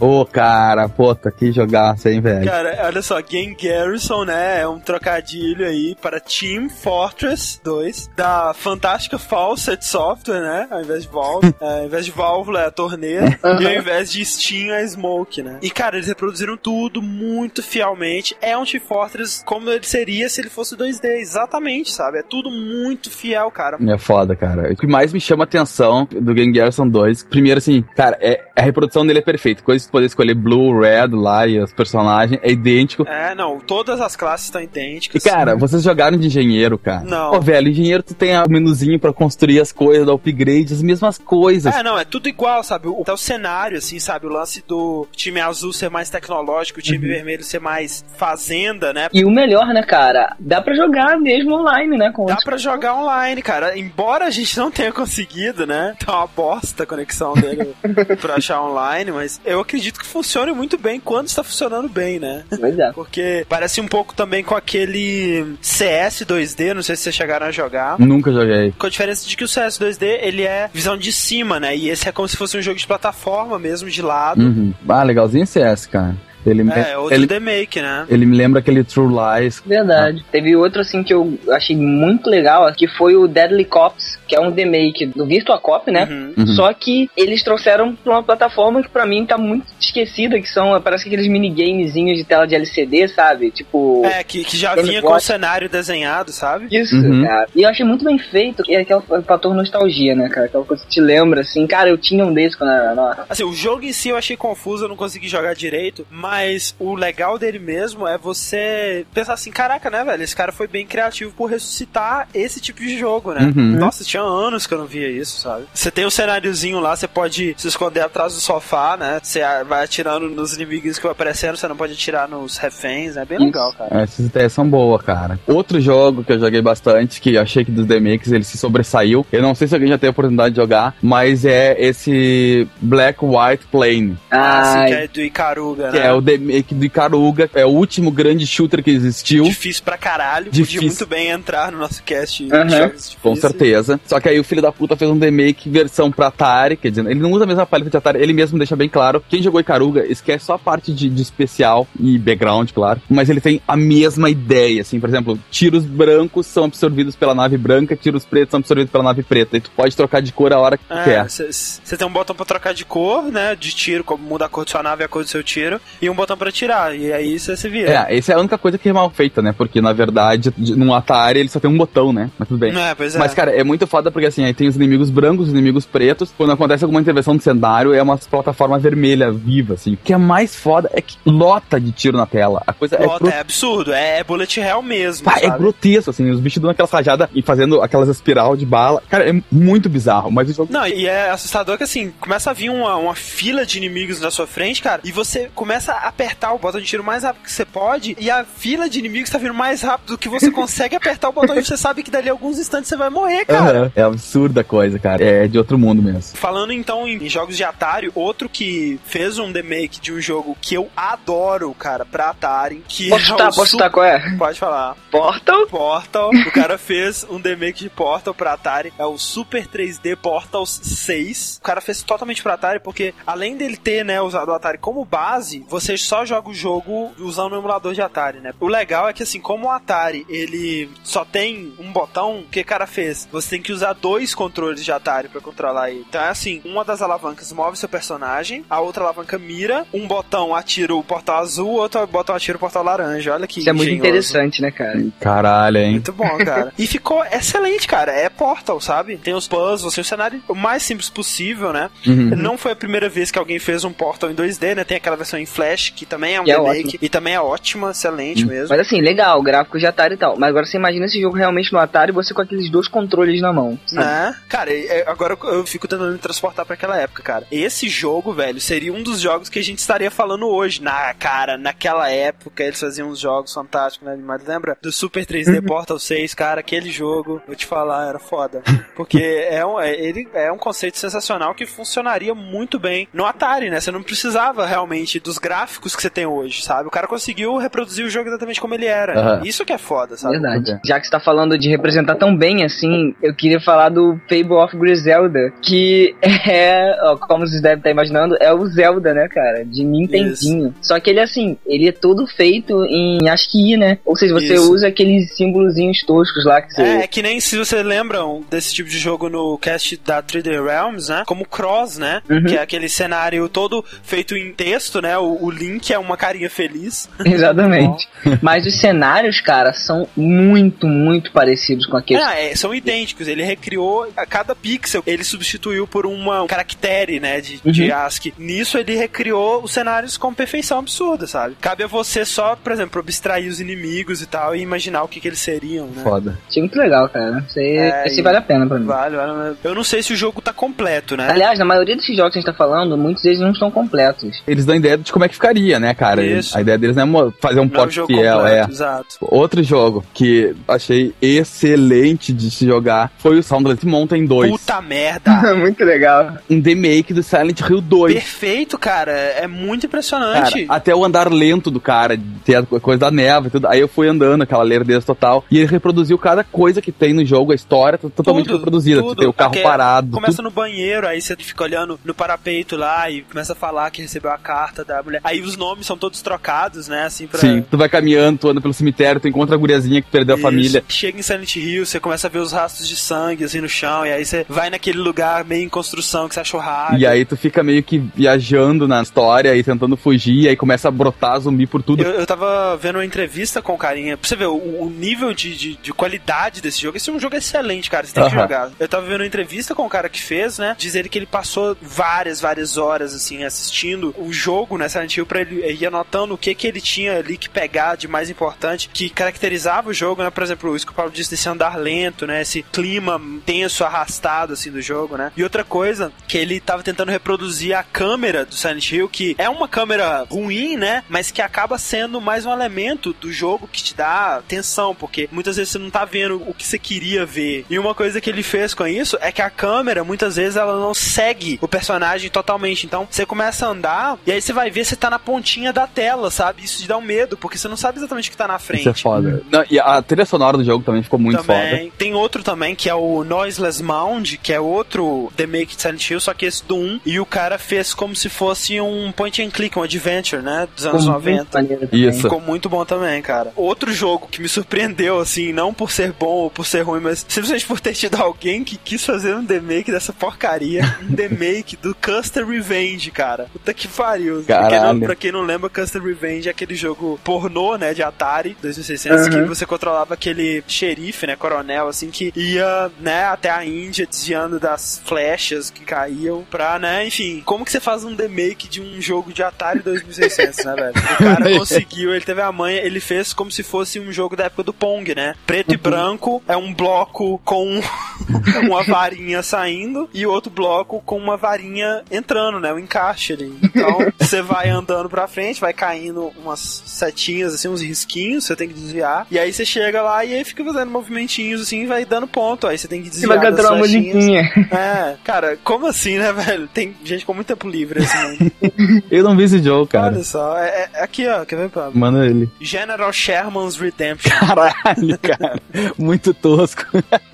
Ô, cara, puta, que jogaço, hein, velho. Cara, olha só, Game Garrison, né? É um trocadilho aí para Team Fortress 2, da fantástica Fawcett Software, né? Ao invés de Valve. (laughs) é, ao invés de válvula é a torneira. e ao invés de Steam é Smoke, né? E, cara, eles reproduziram tudo muito fielmente. É um Team Fortress como ele seria se ele fosse 2D, exatamente, sabe? É tudo muito fiel, cara. É foda, cara. O que mais me chama a atenção do Game Garrison 2, primeiro assim, cara, é, a reprodução dele é perfeita. Coisa de poder escolher blue, red lá e os personagens é idêntico. É, não, todas as classes estão E idênticas. cara, vocês jogaram de engenheiro, cara? Não. Ô, velho, engenheiro tu tem o menuzinho pra construir as coisas, dar upgrade, as mesmas coisas. É, não, é tudo igual, sabe? O- Até o cenário, assim, sabe? O lance do time azul ser mais tecnológico, o time vermelho ser mais fazenda, né? E o melhor, né, cara? Dá pra jogar mesmo online, né? Com Dá pra jogar online, cara. Embora a gente não tenha conseguido, né? Tá uma bosta a conexão dele (laughs) pra achar online, mas eu acredito que funcione muito bem quando está funcionando bem, né? Pois é. Porque parece um pouco também com aquele CS 2D, não sei se vocês chegaram a jogar. Nunca joguei. Com a diferença de que o CS 2D, ele é visão de cima, né? E esse é como se fosse um jogo de plataforma mesmo, de lado. Uhum. Ah, legalzinho CS, cara. Ele, me- É, outro ele, The Make, né? ele me lembra aquele True Lies. Verdade. Teve outro assim que eu achei muito legal, que foi o Deadly Cops, que é um remake do Virtua Cop, né? Uhum. Uhum. Só que eles trouxeram pra uma plataforma que pra mim tá muito esquecida, que são, parece que aqueles minigamezinhos de tela de LCD, sabe? Tipo. É, que, que já vinha com o cenário desenhado, sabe? Isso, Uhum. cara. E eu achei muito bem feito, e é aquele fator nostalgia, né, cara? Aquela coisa que te lembra, assim, cara, eu tinha um desse quando eu era nova. Assim, o jogo em si eu achei confuso, eu não consegui jogar direito, mas o legal dele mesmo é você pensar assim, caraca, né, velho, esse cara foi bem criativo por ressuscitar esse tipo de jogo, né? Uhum. Nossa, tinha anos que eu não via isso, sabe? Você tem um cenáriozinho lá, você pode se esconder atrás do sofá, né? Você vai atirando nos inimigos que vão aparecendo, você não pode atirar nos reféns, é bem Isso. legal, cara. Essas ideias são boas, cara. Outro jogo que eu joguei bastante, que eu achei que dos DMX ele se sobressaiu. Eu não sei se alguém já teve a oportunidade de jogar, mas é esse Black White Plane. Assim, Ai, que é do Icaruga, Que né? é o DMX do Icaruga, é o último grande shooter que existiu. Difícil pra caralho, Difícil. podia muito bem entrar no nosso cast de jogos Com certeza. Só que aí o filho da puta fez um remake versão pra Atari, quer dizer, ele não usa a mesma paleta de Atari, ele mesmo deixa bem claro. Quem jogou Icaruga esquece só a parte de, de especial e background, claro. Mas ele tem a mesma ideia, assim, por exemplo, tiros brancos são absorvidos pela nave branca, tiros pretos são absorvidos pela nave preta. E tu pode trocar de cor a hora que tu quer. Você tem um botão pra trocar de cor, né? De tiro, como muda a cor da sua nave e a cor do seu tiro. E um botão pra tirar. E aí você se vira. É, essa é a única coisa que é mal feita, né? Porque, na verdade, de- num Atari ele só tem um botão, né? Mas tudo bem. É, pois é. Mas, cara, é muito foda porque, assim, aí tem os inimigos brancos, os inimigos pretos. Quando acontece alguma intervenção do cenário, é uma plataforma vermelha viva, assim. O que é mais foda é que lota de tiro na tela. A coisa é, Lota, é absurdo, é, é bullet hell mesmo. Pá, é grotesco, assim. Os bichos dando aquelas rajadas e fazendo aquelas espiral de bala. Cara, é muito bizarro, mas o jogo. Não, e é assustador que assim, começa a vir uma, uma fila de inimigos na sua frente, cara, e você começa apertar o botão de tiro mais rápido que você pode, e a fila de inimigos tá vindo mais rápido do que você (laughs) consegue apertar o botão e você sabe que dali a alguns instantes você vai morrer, cara. Aham, É absurda a coisa, cara. É de outro mundo mesmo. Falando então em jogos de Atari, outro que fez um remake de um jogo que eu adoro, cara, pra Atari, que Posso é chutar, o posso qual é? Pode falar. Portal? Portal. O cara fez um remake de Portal pra Atari. É o Super 3D Portal 6. O cara fez totalmente pra Atari porque, além dele ter, né, usado o Atari como base, você só joga o jogo usando o emulador de Atari, né? O legal é que, assim, como o Atari, ele só tem um botão, o que o cara fez? Você tem que usar dois controles de Atari pra controlar ele. Então é assim, uma das alavancas move seu personagem, a outra alavanca mira, um botão atira o portal azul, outro botão atira o portal laranja. Olha que Isso é muito engenhoso. interessante, né, cara? Caralho, hein? Muito bom, cara. (laughs) e ficou excelente, cara. É Portal, sabe? Tem os puzzles, tem o cenário o mais simples possível, né? Uhum. Não foi a primeira vez que alguém fez um Portal em 2D, né? Tem aquela versão em Flash, que também é um é remake. ótimo. e também é ótima, excelente mesmo. Mas assim, legal, gráfico de Atari e tal. Mas agora você imagina esse jogo realmente no Atari, você com aqueles dois controles na mão. sabe? Né? Cara, é- é- agora eu- fico tentando me transportar pra aquela época, cara. Esse jogo, velho, seria um dos jogos que a gente estaria falando hoje. Na, cara, naquela época eles faziam uns jogos fantásticos, né? Mas lembra do Super 3D (laughs) Portal 6, cara, aquele jogo, vou te falar, era foda. Porque é um, é, ele é um conceito sensacional que funcionaria muito bem no Atari, né? Você não precisava realmente dos gráficos que você tem hoje, sabe? O cara conseguiu reproduzir o jogo exatamente como ele era. Aham. Isso que é foda, sabe? Verdade. Já que você tá falando de representar tão bem assim, eu queria falar do Fable of Griselda, que (laughs) é, ó, como vocês devem estar imaginando, é o Zelda, né, cara? De Nintendinho. Só que ele, assim, ele é todo feito em ASCII, né? Ou seja, você Isso. usa aqueles símbolozinhos toscos lá que você... É, é que nem se você lembram desse tipo de jogo no cast da 3D Realms, né? Como Cross, né? Uhum. Que é aquele cenário todo feito em texto, né? O, o Link é uma carinha feliz. Exatamente. (laughs) Mas os cenários, cara, são muito, muito parecidos com aqueles. Ah, é, são idênticos. Ele recriou a cada pixel, ele substituiu por uma, um caractere, né? De, de Uhum. ASCII. Nisso ele recriou os cenários com perfeição absurda, sabe? Cabe a você só, por exemplo, abstrair os inimigos e tal e imaginar o que, que eles seriam, né? Foda. Achei muito legal, cara. Esse, É, esse vale a pena pra mim. Vale, vale. Eu não sei se o jogo tá completo, né? Aliás, na maioria desses jogos que a gente tá falando, muitos deles não estão completos. Eles dão ideia de como é que ficaria, né, cara? Isso. A ideia deles não é fazer um Não é porte fiel, completo, é. exato. Outro jogo que achei excelente de se jogar foi o Soundless Mountain 2. Puta merda. (laughs) muito legal. Um remake do Silent Hill 2. Perfeito, cara. É muito Cara, impressionante. até o andar lento do cara, ter a coisa da neve e tudo. Aí eu fui andando, aquela lerdeza total. E ele reproduziu cada coisa que tem no jogo, a história tá totalmente Tudo, reproduzida. tudo. Tu tem o carro Porque parado. Começa tudo. no banheiro, aí você fica olhando no parapeito lá e começa a falar que recebeu a carta da mulher. Aí os nomes são todos trocados, né? Assim, pra. Sim, tu vai caminhando, tu anda pelo cemitério, tu encontra a guriazinha que perdeu Isso. a família. Chega em Silent Hill, você começa a ver os rastros de sangue assim no chão, e aí você vai naquele lugar meio em construção que você achou raro. E aí tu fica meio que viajando na história e tentando fugir, e aí começa a brotar zumbi por tudo. Eu, eu tava vendo uma entrevista com o carinha, pra você ver o, o nível de, de, de qualidade desse jogo. Esse é um jogo excelente, cara. Você tem que Aham. jogar. Eu tava vendo uma entrevista com o cara que fez, né? Dizer que ele passou várias, várias horas, assim, assistindo o jogo, né? Silent Hill, pra ele ir anotando o que que ele tinha ali que pegar de mais importante, que caracterizava o jogo, né? Por exemplo, isso que o Paulo disse desse andar lento, né? Esse clima tenso, arrastado, assim, do jogo, né? E outra coisa, que ele tava tentando reproduzir a câmera do Silent Hill, que é uma câmera ruim, né? Mas que acaba sendo mais um elemento do jogo que te dá tensão, porque muitas vezes você não tá vendo o que você queria ver. E uma coisa que ele fez com isso é que a câmera, muitas vezes, ela não segue o personagem totalmente. Então, você começa a andar e aí você vai ver se tá na pontinha da tela, sabe? Isso te dá um medo, porque você não sabe exatamente o que tá na frente. Isso é foda. Não, e a trilha sonora do jogo também ficou muito foda. também. Tem outro também, que é o Noiseless Mound, que é outro remake de Silent Hill, só que esse do 1. E o cara fez como se fosse um point and click, um adventure, né? Dos anos Ficou 90. muito maneiro também. Isso. Ficou muito bom também, cara. Outro jogo que me surpreendeu, assim, não por ser bom ou por ser ruim, mas simplesmente por ter tido alguém que quis fazer um remake dessa porcaria. Um remake (laughs) do Custer Revenge, cara. Puta que pariu. Caralho. Olha. pra quem não lembra, Castle Revenge é aquele jogo pornô, né, de Atari 2600, que você controlava aquele xerife, né, coronel, assim, que ia, né, até a Índia desviando das flechas que caíam pra, né, enfim, como que você faz um remake de um jogo de Atari 2600, né, velho? O cara (laughs) conseguiu, ele teve a manha, ele fez como se fosse um jogo da época do Pong, né? Preto e branco, é um bloco com (laughs) uma varinha saindo e outro bloco com uma varinha entrando, né? O encaixe ali. Então, você vai andando pra frente, vai caindo umas setinhas, assim, uns risquinhos, você tem que desviar. E aí você chega lá e aí fica fazendo movimentinhos, assim, e vai dando ponto. Aí você tem que Você desviar vai das cantar uma musiquinha. É, cara, como assim, né, (laughs) velho? Tem gente com muito tempo livre, assim. (laughs) Eu não vi esse jogo, cara. Olha só, é, é- aqui, ó, quer ver, Pablo? Manda ele. General Sherman's Redemption. Caralho, (laughs) cara. Muito tosco.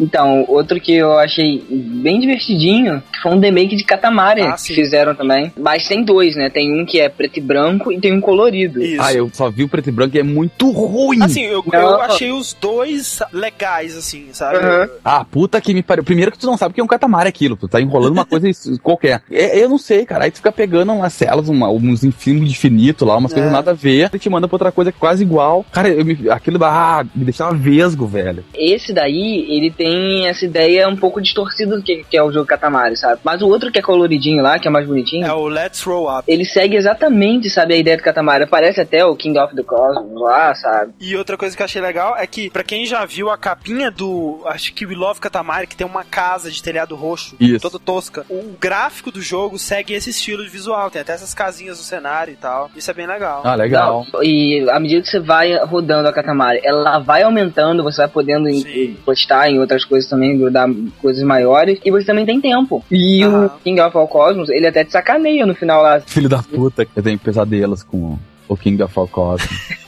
Então, outro que eu achei bem divertidinho foi um remake de Katamari Ah, que fizeram também. Mas tem dois, né? Tem um que é preto e branco e tem um colorido. Isso. Ah, eu só vi o preto e branco e é muito ruim. Assim, eu, eu achei os dois legais, assim, sabe? Aham. Ah, puta que me pariu. Primeiro que tu não sabe o que é um catamar aquilo. Tu tá enrolando uma coisa (laughs) qualquer. É, eu não sei, cara. Aí tu fica pegando umas celas, uma, uns de infinito lá, umas É. coisas nada a ver, e te manda pra outra coisa quase igual. Cara, eu me- aquilo ah, me deixava vesgo, velho. Esse daí, ele tem essa ideia um pouco distorcida do que, que é o jogo Katamari, sabe? Mas o outro que é coloridinho lá, que é mais bonitinho, É o Let's Roll Up. ele segue exatamente, sabe, a ideia do Katamari. Parece até o King of the Cosmos lá, sabe? E outra coisa que eu achei legal é que, pra quem já viu a capinha do. Acho que We Love Katamari, que tem uma casa de telhado roxo, Isso. toda tosca. O gráfico do jogo segue esse estilo de visual. Tem até essas casinhas no cenário e tal. Isso é bem legal. Ah, legal. Não, e à medida que você vai rodando a Katamari, ela vai aumentando, você vai podendo Sim. postar em outras coisas também, dar coisas maiores, e você também tem tempo. E Aham. o King of All Cosmos, ele até te sacaneia no final lá. Filho da puta, eu tenho pesadelos com o King of All Cosmos. (laughs)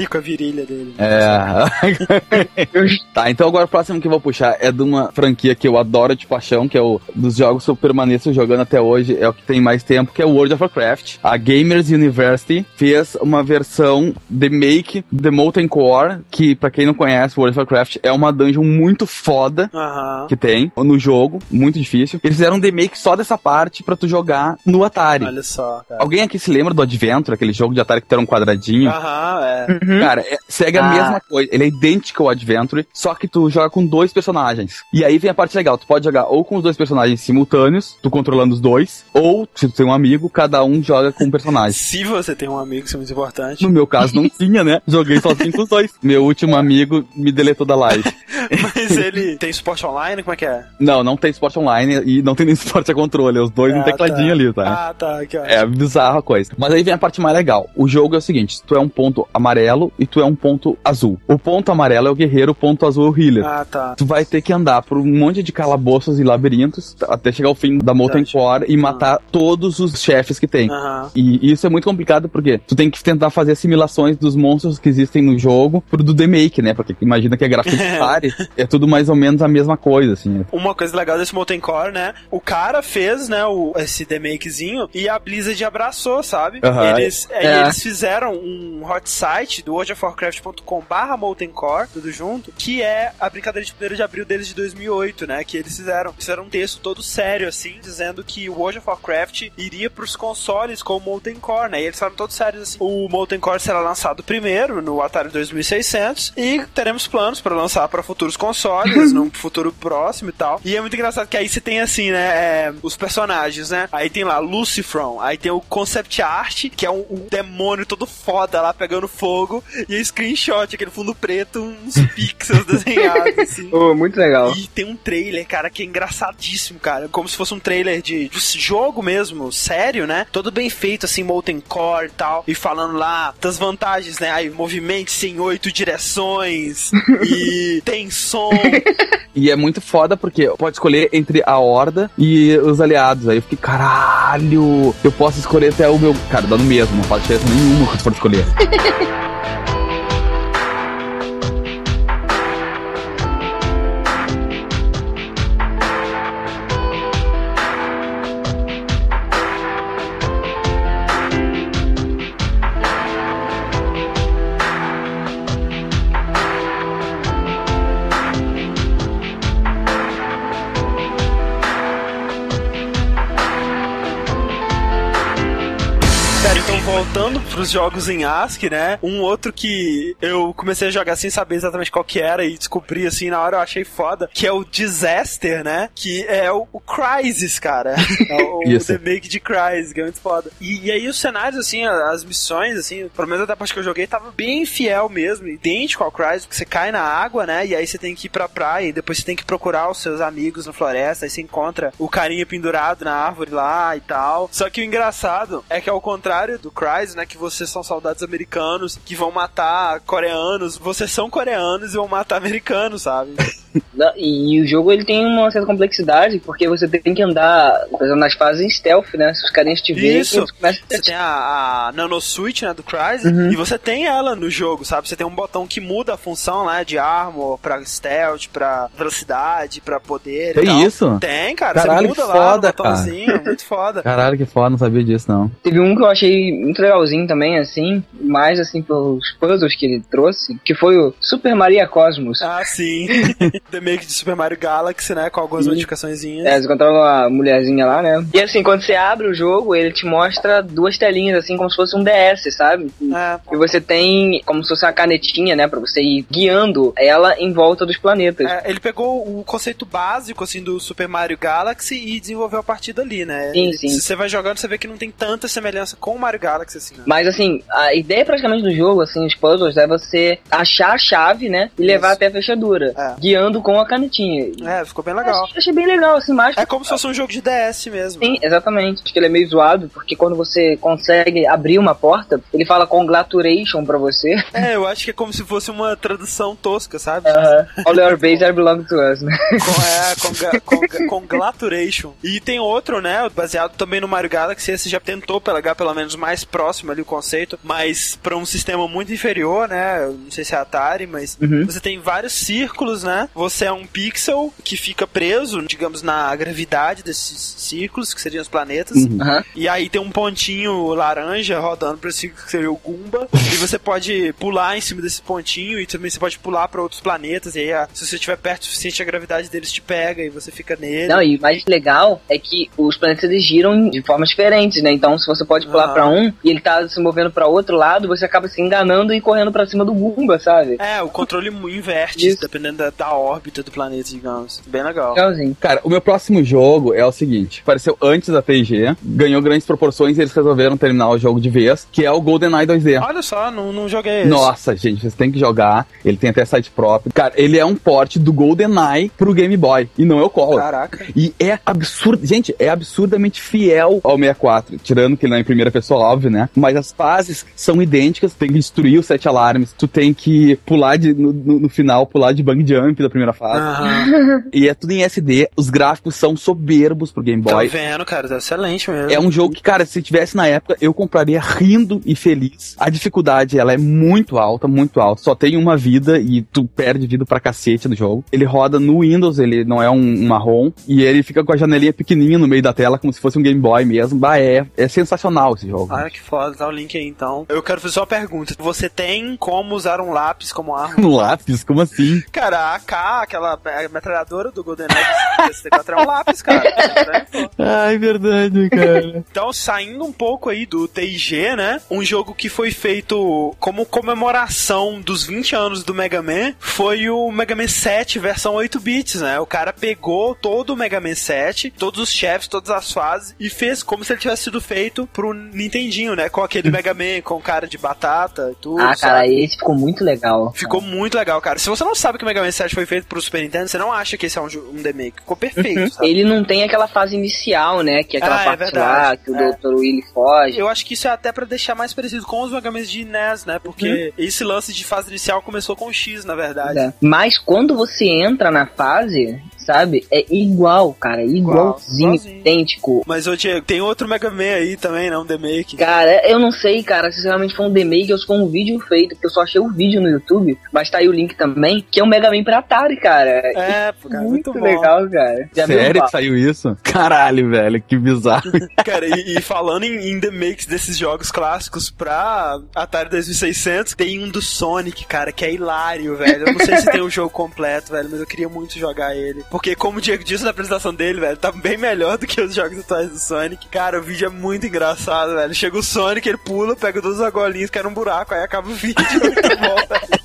e com a virilha dele. É. (laughs) tá, então agora o próximo que eu vou puxar é de uma franquia que eu adoro de paixão, que é o dos jogos que eu permaneço jogando até hoje, é o que tem mais tempo, que é o World of Warcraft. A Gamers University fez uma versão de make The Molten Core, que pra quem não conhece, World of Warcraft é uma dungeon muito foda que tem no jogo, muito difícil. Eles fizeram um remake só dessa parte pra tu jogar no Atari. Olha só. cara. Alguém aqui se lembra do Adventure, aquele jogo de Atari que era um quadradinho? Aham, é. Cara, é- segue a Ah. mesma coisa. Ele é idêntico ao Adventure, só que tu joga com dois personagens. E aí vem a parte legal. Tu pode jogar ou com os dois personagens simultâneos, tu controlando os dois, ou, se tu tem um amigo, cada um joga com um personagem. (laughs) Se você tem um amigo, isso é muito importante. No meu caso não tinha, né? Joguei sozinho com os dois. Meu último amigo me deletou da live. (laughs) Mas ele tem suporte online? Como é que é? Não, não tem esporte online e não tem nem (laughs) esporte a controle. é Os dois no Ah, tecladinho tá. ali, tá? Ah, tá. Que É bizarra a coisa. Mas aí vem a parte mais legal. O jogo é o seguinte: tu é um ponto amarelo e tu é um ponto azul. O ponto amarelo é o guerreiro, o ponto azul é o healer. Ah, tá. Tu vai ter que andar por um monte de calabouços e labirintos até chegar ao fim da Molten. Core e matar todos os chefes que tem. Aham. E isso é muito complicado porque tu tem que tentar fazer assimilações dos monstros que existem no jogo pro do remake, né? Porque imagina que é gráfico de Atari, (laughs) é tudo mais ou menos a mesma coisa, assim. Uma coisa legal desse Molten Core, né? O cara fez, né, o, esse remakezinho e a Blizzard abraçou, sabe? Aham. Eles, é, É. eles fizeram um hot site do worldofwarcraft.com barra Molten Core, tudo junto, que é a brincadeira de 1 de abril deles de 2008, né? Que eles fizeram. Fizeram um texto todo sério, assim, dizendo que o World of Warcraft iria pros consoles com o Molten Core, né? E eles falaram todos sérios assim. O Molten Core será lançado primeiro no Atari 2600 e teremos planos para lançar para futuros consoles, (laughs) num futuro próximo e tal. E é muito engraçado que aí você tem assim, né? é, os personagens, né? Aí tem lá Lucifron, aí tem o concept art, que é um, um demônio todo foda lá pegando fogo, e screenshot, aquele fundo preto, uns (laughs) pixels desenhados, assim. Pô, (laughs) muito legal. E tem um trailer, cara, que é engraçadíssimo, cara. Como se fosse um trailer de, de jogo mesmo, sério, né? Todo bem feito, assim, Molten Core e tal. E falando lá das vantagens, né? Aí, movimentos em oito direções. (laughs) e tem som. E é muito foda porque pode escolher entre a Horda e os aliados. Aí eu fiquei, caralho, eu posso escolher até o meu. Cara, dá no mesmo, não faz diferença nenhuma que tu for escolher. Pera, então pros jogos em ASCII, né? Um outro que eu comecei a jogar sem saber exatamente qual que era e descobri assim na hora eu achei foda, que é o Disaster, né? Que é o, o Crysis, cara. É o, (laughs) o remake de Crysis, que é muito foda. E, e aí os cenários, assim, as missões, assim, pelo menos até a parte que eu joguei, tava bem fiel mesmo, idêntico ao Crysis, porque você cai na água, né? E aí você tem que ir pra praia e depois você tem que procurar os seus amigos na floresta, aí você encontra o carinha pendurado na árvore lá e tal. Só que o engraçado é que ao contrário do Crysis, né, que vocês são soldados americanos que vão matar coreanos, vocês são coreanos e vão matar (laughs) americanos, sabe? E, o jogo ele tem uma certa complexidade, porque você tem que andar, por exemplo, nas fases stealth, né? Se os carinhas te verem, Isso. Você tem a, a Nano Switch, né, do Crysis, Uhum. e você tem ela no jogo, sabe? Você tem um botão que muda a função, né, de armor pra stealth, pra velocidade, pra poder e Tem tal. isso? Tem, cara. Caralho, você muda que lá foda, no botãozinho, muito foda. Caralho, que foda, não sabia disso, não. Teve um que eu achei muito legalzinho também, assim, mais assim pelos puzzles que ele trouxe, que foi o Super Maria Cosmos. Ah, sim. (laughs) (laughs) The Make de Super Mario Galaxy, né, com algumas modificações. É, você encontrava uma mulherzinha lá, né? E assim, quando você abre o jogo, ele te mostra duas telinhas, assim, como se fosse um DS, sabe? É. E você tem como se fosse uma canetinha, né? Pra você ir guiando ela em volta dos planetas. É, ele pegou o conceito básico, assim, do Super Mario Galaxy e desenvolveu a partir dali, né? Sim, sim. Se você vai jogando, você vê que não tem tanta semelhança com o Mario Galaxy, assim, né? Mas assim, a ideia praticamente do jogo, assim, os puzzles, é você achar a chave, né? E levar Isso. até a fechadura. É. Guiando com a canetinha. É, ficou bem legal. Achei, achei bem legal, assim, mais. É como se fosse um jogo de DS mesmo. Sim, exatamente. Acho que ele é meio zoado, porque quando você consegue abrir uma porta, ele fala congratulation pra você. É, eu acho que é como se fosse uma tradução tosca, sabe? All your base are belong to us, né? (laughs) Com, é, congratulation. E tem outro, né, baseado também no Mario Galaxy, esse já tentou pegar pelo menos mais próximo ali o conceito, mas pra um sistema muito inferior, né, não sei se é Atari, mas Uhum. você tem vários círculos, né, você é um pixel que fica preso, digamos, na gravidade desses círculos, que seriam os planetas, Uhum. E aí tem um pontinho laranja rodando pra esse que seria o Goomba. e você pode pular em cima desse pontinho e também você pode pular pra outros planetas. E aí, ah, se você estiver perto o suficiente, a gravidade deles te pega e você fica nele. Não, e o mais legal é que os planetas eles giram de formas diferentes, né? Então, se você pode pular Ah. pra um e ele tá se movendo pra outro lado, você acaba se enganando e correndo pra cima do Goomba, sabe? É, o controle inverte, dependendo da, da órbita do planeta, digamos. Bem legal. Legalzinho. Cara, o meu próximo jogo é o seguinte: apareceu antes da TG, ganhou grandes proporções e eles resolveram terminar o jogo de vez, que é o GoldenEye 2D. Olha só, não, não joguei esse. Nossa, gente, vocês têm que jogar. Ele tem até site próprio. Cara, ele é um porte do GoldenEye pro Game Boy. E não é o Color. Caraca. E é absurdo, gente, é absurdamente fiel ao 64, tirando que ele não é em primeira pessoa, óbvio, né? Mas as fases são idênticas, tu tem que destruir os sete alarmes, tu tem que pular de, no, no- no final, pular de bang jump da primeira fase. Aham. E é tudo em SD, os gráficos são soberbos pro Game Tô Boy. vendo, cara, tá excelente mesmo. É um jogo que, cara, se tivesse na época, eu compraria rindo e feliz. A dificuldade, ela é muito alta, muito alta. Só tem uma vida e tu perde vida pra cacete no jogo. Ele roda no Windows, ele não é um, um marrom. E ele fica com a janelinha pequenininha no meio da tela, como se fosse um Game Boy mesmo. Bah, é, é sensacional esse jogo. Ah, que foda, dá o link aí então. Eu quero fazer só uma pergunta. Você tem como usar um lápis como arma? No (laughs) lápis, como assim? Cara, a AK, aquela é, metralhadora do GoldenEye do 64 é um lápis, cara. (laughs) Ai, verdade, cara. Então, saindo um pouco aí do TIG, né? Um jogo que foi feito como comemoração dos 20 anos do Mega Man foi o Mega Man 7 versão 8 bits, né? O cara pegou todo o Mega Man 7, todos os chefes, todas as fases e fez como se ele tivesse sido feito pro Nintendinho, né? Com aquele Mega Man com cara de batata e tudo. Ah, cara, sabe? esse ficou muito legal. Ficou muito legal, cara. Se você não sabe que o Mega Man 7 foi feito pro Super Nintendo, você não acha que esse é um, um remake. Ficou perfeito, sabe? Ele não tem aquela fase inicial, né? Que é aquela Ah, é parte verdade. lá que o É. Dr. Willy foge. Eu acho que isso é até pra deixar mais parecido com os Mega Man de NES, né? Porque esse lance de fase inicial começou com o X, na verdade. É. Mas quando você entra na fase, sabe? É igual, cara. Igualzinho, igualzinho. idêntico. Mas, ô Diego, tem outro Mega Man aí também, né? Um remake. Cara, eu não sei, cara, se realmente foi um demake ou se foi um vídeo feito, porque eu só achei o vídeo no YouTube, mas tá aí o link também, que é um Mega Man pra Atari, cara. É, cara, muito, muito, bom. legal, cara. Já Sério um que saiu isso? Caralho, velho, que bizarro. (laughs) Cara, e, e falando em, em remakes desses jogos clássicos pra Atari 2600, tem um do Sonic, cara, que é hilário, velho. Eu não sei se tem o jogo completo, velho, mas eu queria muito jogar ele. (laughs) porque como o Diego disse na apresentação dele, velho, tá bem melhor do que os jogos atuais do Sonic. Cara, o vídeo é muito engraçado, velho. Chega o Sonic, ele pula, pega duas argolinhas, cai num buraco, aí acaba o vídeo. (laughs) Muito bom, velho.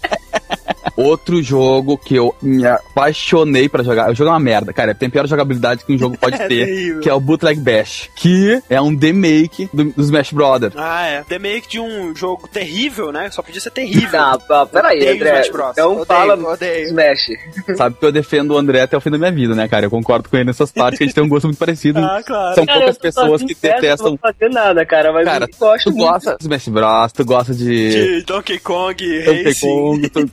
Outro jogo que eu me apaixonei pra jogar. O jogo é uma merda, cara. Tem a pior jogabilidade que um jogo pode (laughs) É ter, terrível. que é o Bootleg Bash, que é um remake do, do Smash Brothers. Ah, é. Remake de um jogo terrível, né? Só podia ser terrível. Não, pá, peraí, André. Smash Bros. Então Odeio, fala odeio. Smash. (laughs) Sabe que eu defendo o André até o fim da minha vida, né, cara? Eu concordo com ele nessas partes que a gente tem um gosto muito parecido. Ah, claro. São Cara, poucas pessoas que detestam. Não vou fazer nada, cara, mas Cara, eu gosto Tu muito. gosta de Smash Bros, tu gosta de. De Donkey Kong, Donkey Racing. Kong, tu...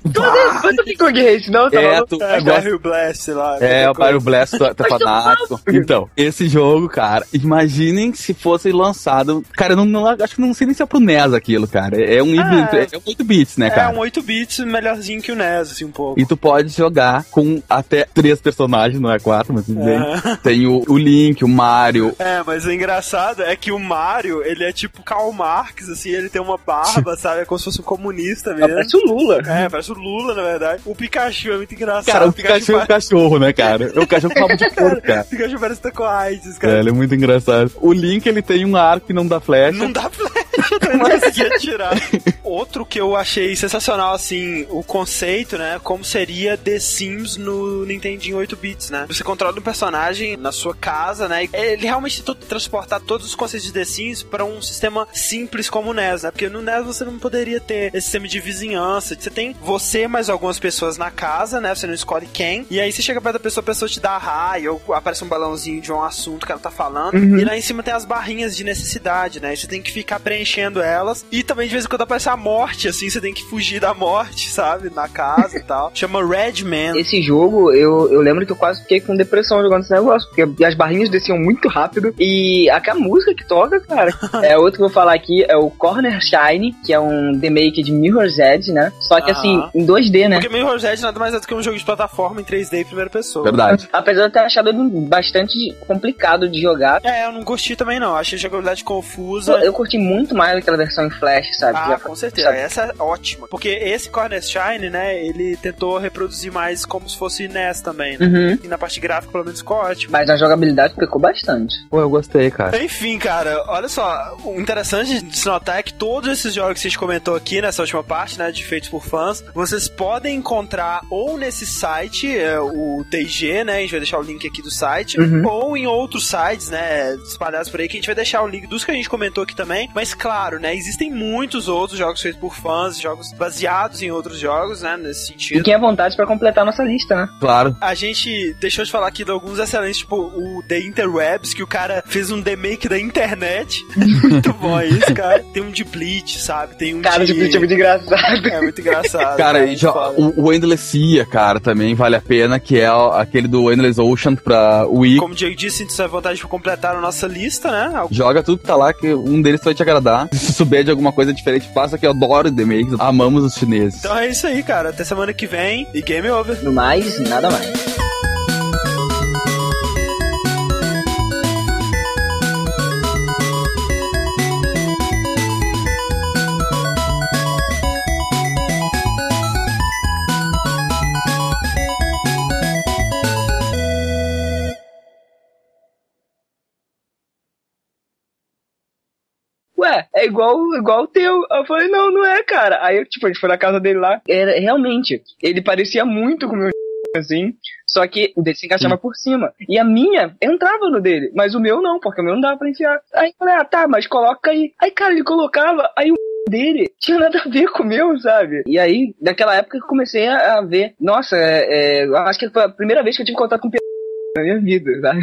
Não é Donkey Kong Race, não, tá É, tu É, gosta Mario Blast, lá. É, o Mario Blast, tu tu é fanático. Então, esse jogo, cara, imaginem se fosse lançado. Cara, eu não, não- acho que não sei nem se é pro NES aquilo, cara. É um híbrido, é. é um 8 bits, né, É cara? um 8 bits melhorzinho que o NES, assim, um pouco. E tu pode jogar com até três personagens, não é quatro, mas tudo bem. É. Tem o, o Link, o Mario. É, mas o engraçado é que o Mario, ele é tipo Karl Marx, assim, ele tem uma barba, (laughs) sabe? É como se fosse um comunista mesmo. Parece o Lula. É, parece o Lula, na verdade. O Pikachu é muito engraçado. Cara, o Pikachu é um cachorro, né, cara? É um cachorro com de porco, (laughs) cara. O Pikachu parece que tá com AIDS, É, cara. ele é muito engraçado. O Link, ele tem um arco que não dá flecha. Não dá flecha, (laughs) conseguia tirar. Outro que eu achei sensacional, assim, o conceito, né? Como seria The Sims no Nintendinho 8 bits, né? Você controla um personagem na sua casa, né? Ele realmente tentou transportar todos os conceitos de The Sims para um sistema simples como o NES, né? Porque no NES você não poderia ter esse sistema de vizinhança. Você tem você mais algumas pessoas na casa, né? Você não escolhe quem. E aí você chega perto da pessoa, a pessoa te dá raio, ou aparece um balãozinho de um assunto que ela tá falando. E lá em cima tem as barrinhas de necessidade, né? E você tem que ficar preenchendo elas. E também de vez em quando aparece a morte, assim, você tem que fugir da morte, sabe? Na casa e tal. Chama Red Man. Esse jogo, eu, eu lembro que eu quase fiquei com depressão jogando esse negócio, porque as barrinhas desciam muito rápido e aquela música que toca, cara. (laughs) é outro que eu vou falar aqui é o Corner Shine, que é um remake de Mirror's Edge, né? Só que assim, Aham. em 2D, né? Porque Mirror's Edge nada mais é do que um jogo de plataforma em 3D em primeira pessoa. Verdade. Apesar de eu ter achado ele bastante complicado de jogar. É, eu não gostei também não. Achei a jogabilidade confusa. Eu curti muito mais aquela versão em Flash, sabe? Ah, Já- com certeza. sabe? Essa é ótima. Porque esse Corner Shine, né, ele tentou reproduzir mais como se fosse NES também, né? Uhum. E na parte gráfica, pelo menos, ficou ótimo. Mas a jogabilidade pecou bastante. Pô, eu gostei, cara. Enfim, cara, olha só, o interessante de se notar é que todos esses jogos que a gente comentou aqui nessa última parte, né, de feitos por fãs, vocês podem encontrar ou nesse site, é, o TG, né, a gente vai deixar o link aqui do site, Uhum. ou em outros sites, né, espalhados por aí, que a gente vai deixar o link dos que a gente comentou aqui também, mas claro, né, existem muitos outros jogos feitos por fãs, jogos baseados em outros jogos, né, nesse E sentido. quem é vontade pra completar a nossa lista, né? Claro. A gente deixou de falar aqui de alguns excelentes, tipo o The Interwebs, que o cara fez um remake da internet. (laughs) Muito bom isso, cara. Tem um de Bleach, sabe? Tem um Cara, de Bleach é muito engraçado. É muito engraçado. Cara, muito já- o, o Endless Sea, cara, também vale a pena, que é aquele do Endless Ocean pra Wii. Como o Diego disse, sinto à vontade de completar a nossa lista, né? Joga tudo que tá lá, que um deles vai te agradar. Se souber de alguma coisa diferente, passa que eu adoro remakes. Amamos os chineses. Então é isso aí, cara. Até semana que vem e game over. No mais, nada mais. Ué, é igual, igual o teu. Eu falei, não, não é, cara. Aí, tipo, a gente foi na casa dele lá. Era, realmente, ele parecia muito com o meu (laughs) assim. Só que o dele se encaixava por cima. E a minha entrava no dele. Mas o meu não, porque o meu não dava pra enfiar. Aí eu falei, ah, tá, mas coloca aí. Aí, cara, ele colocava, aí o (laughs) dele tinha nada a ver com o meu, sabe? E aí, naquela época, eu comecei a, a ver. Nossa, é, é, acho que foi a primeira vez que eu tive contato com (laughs) na minha vida, sabe?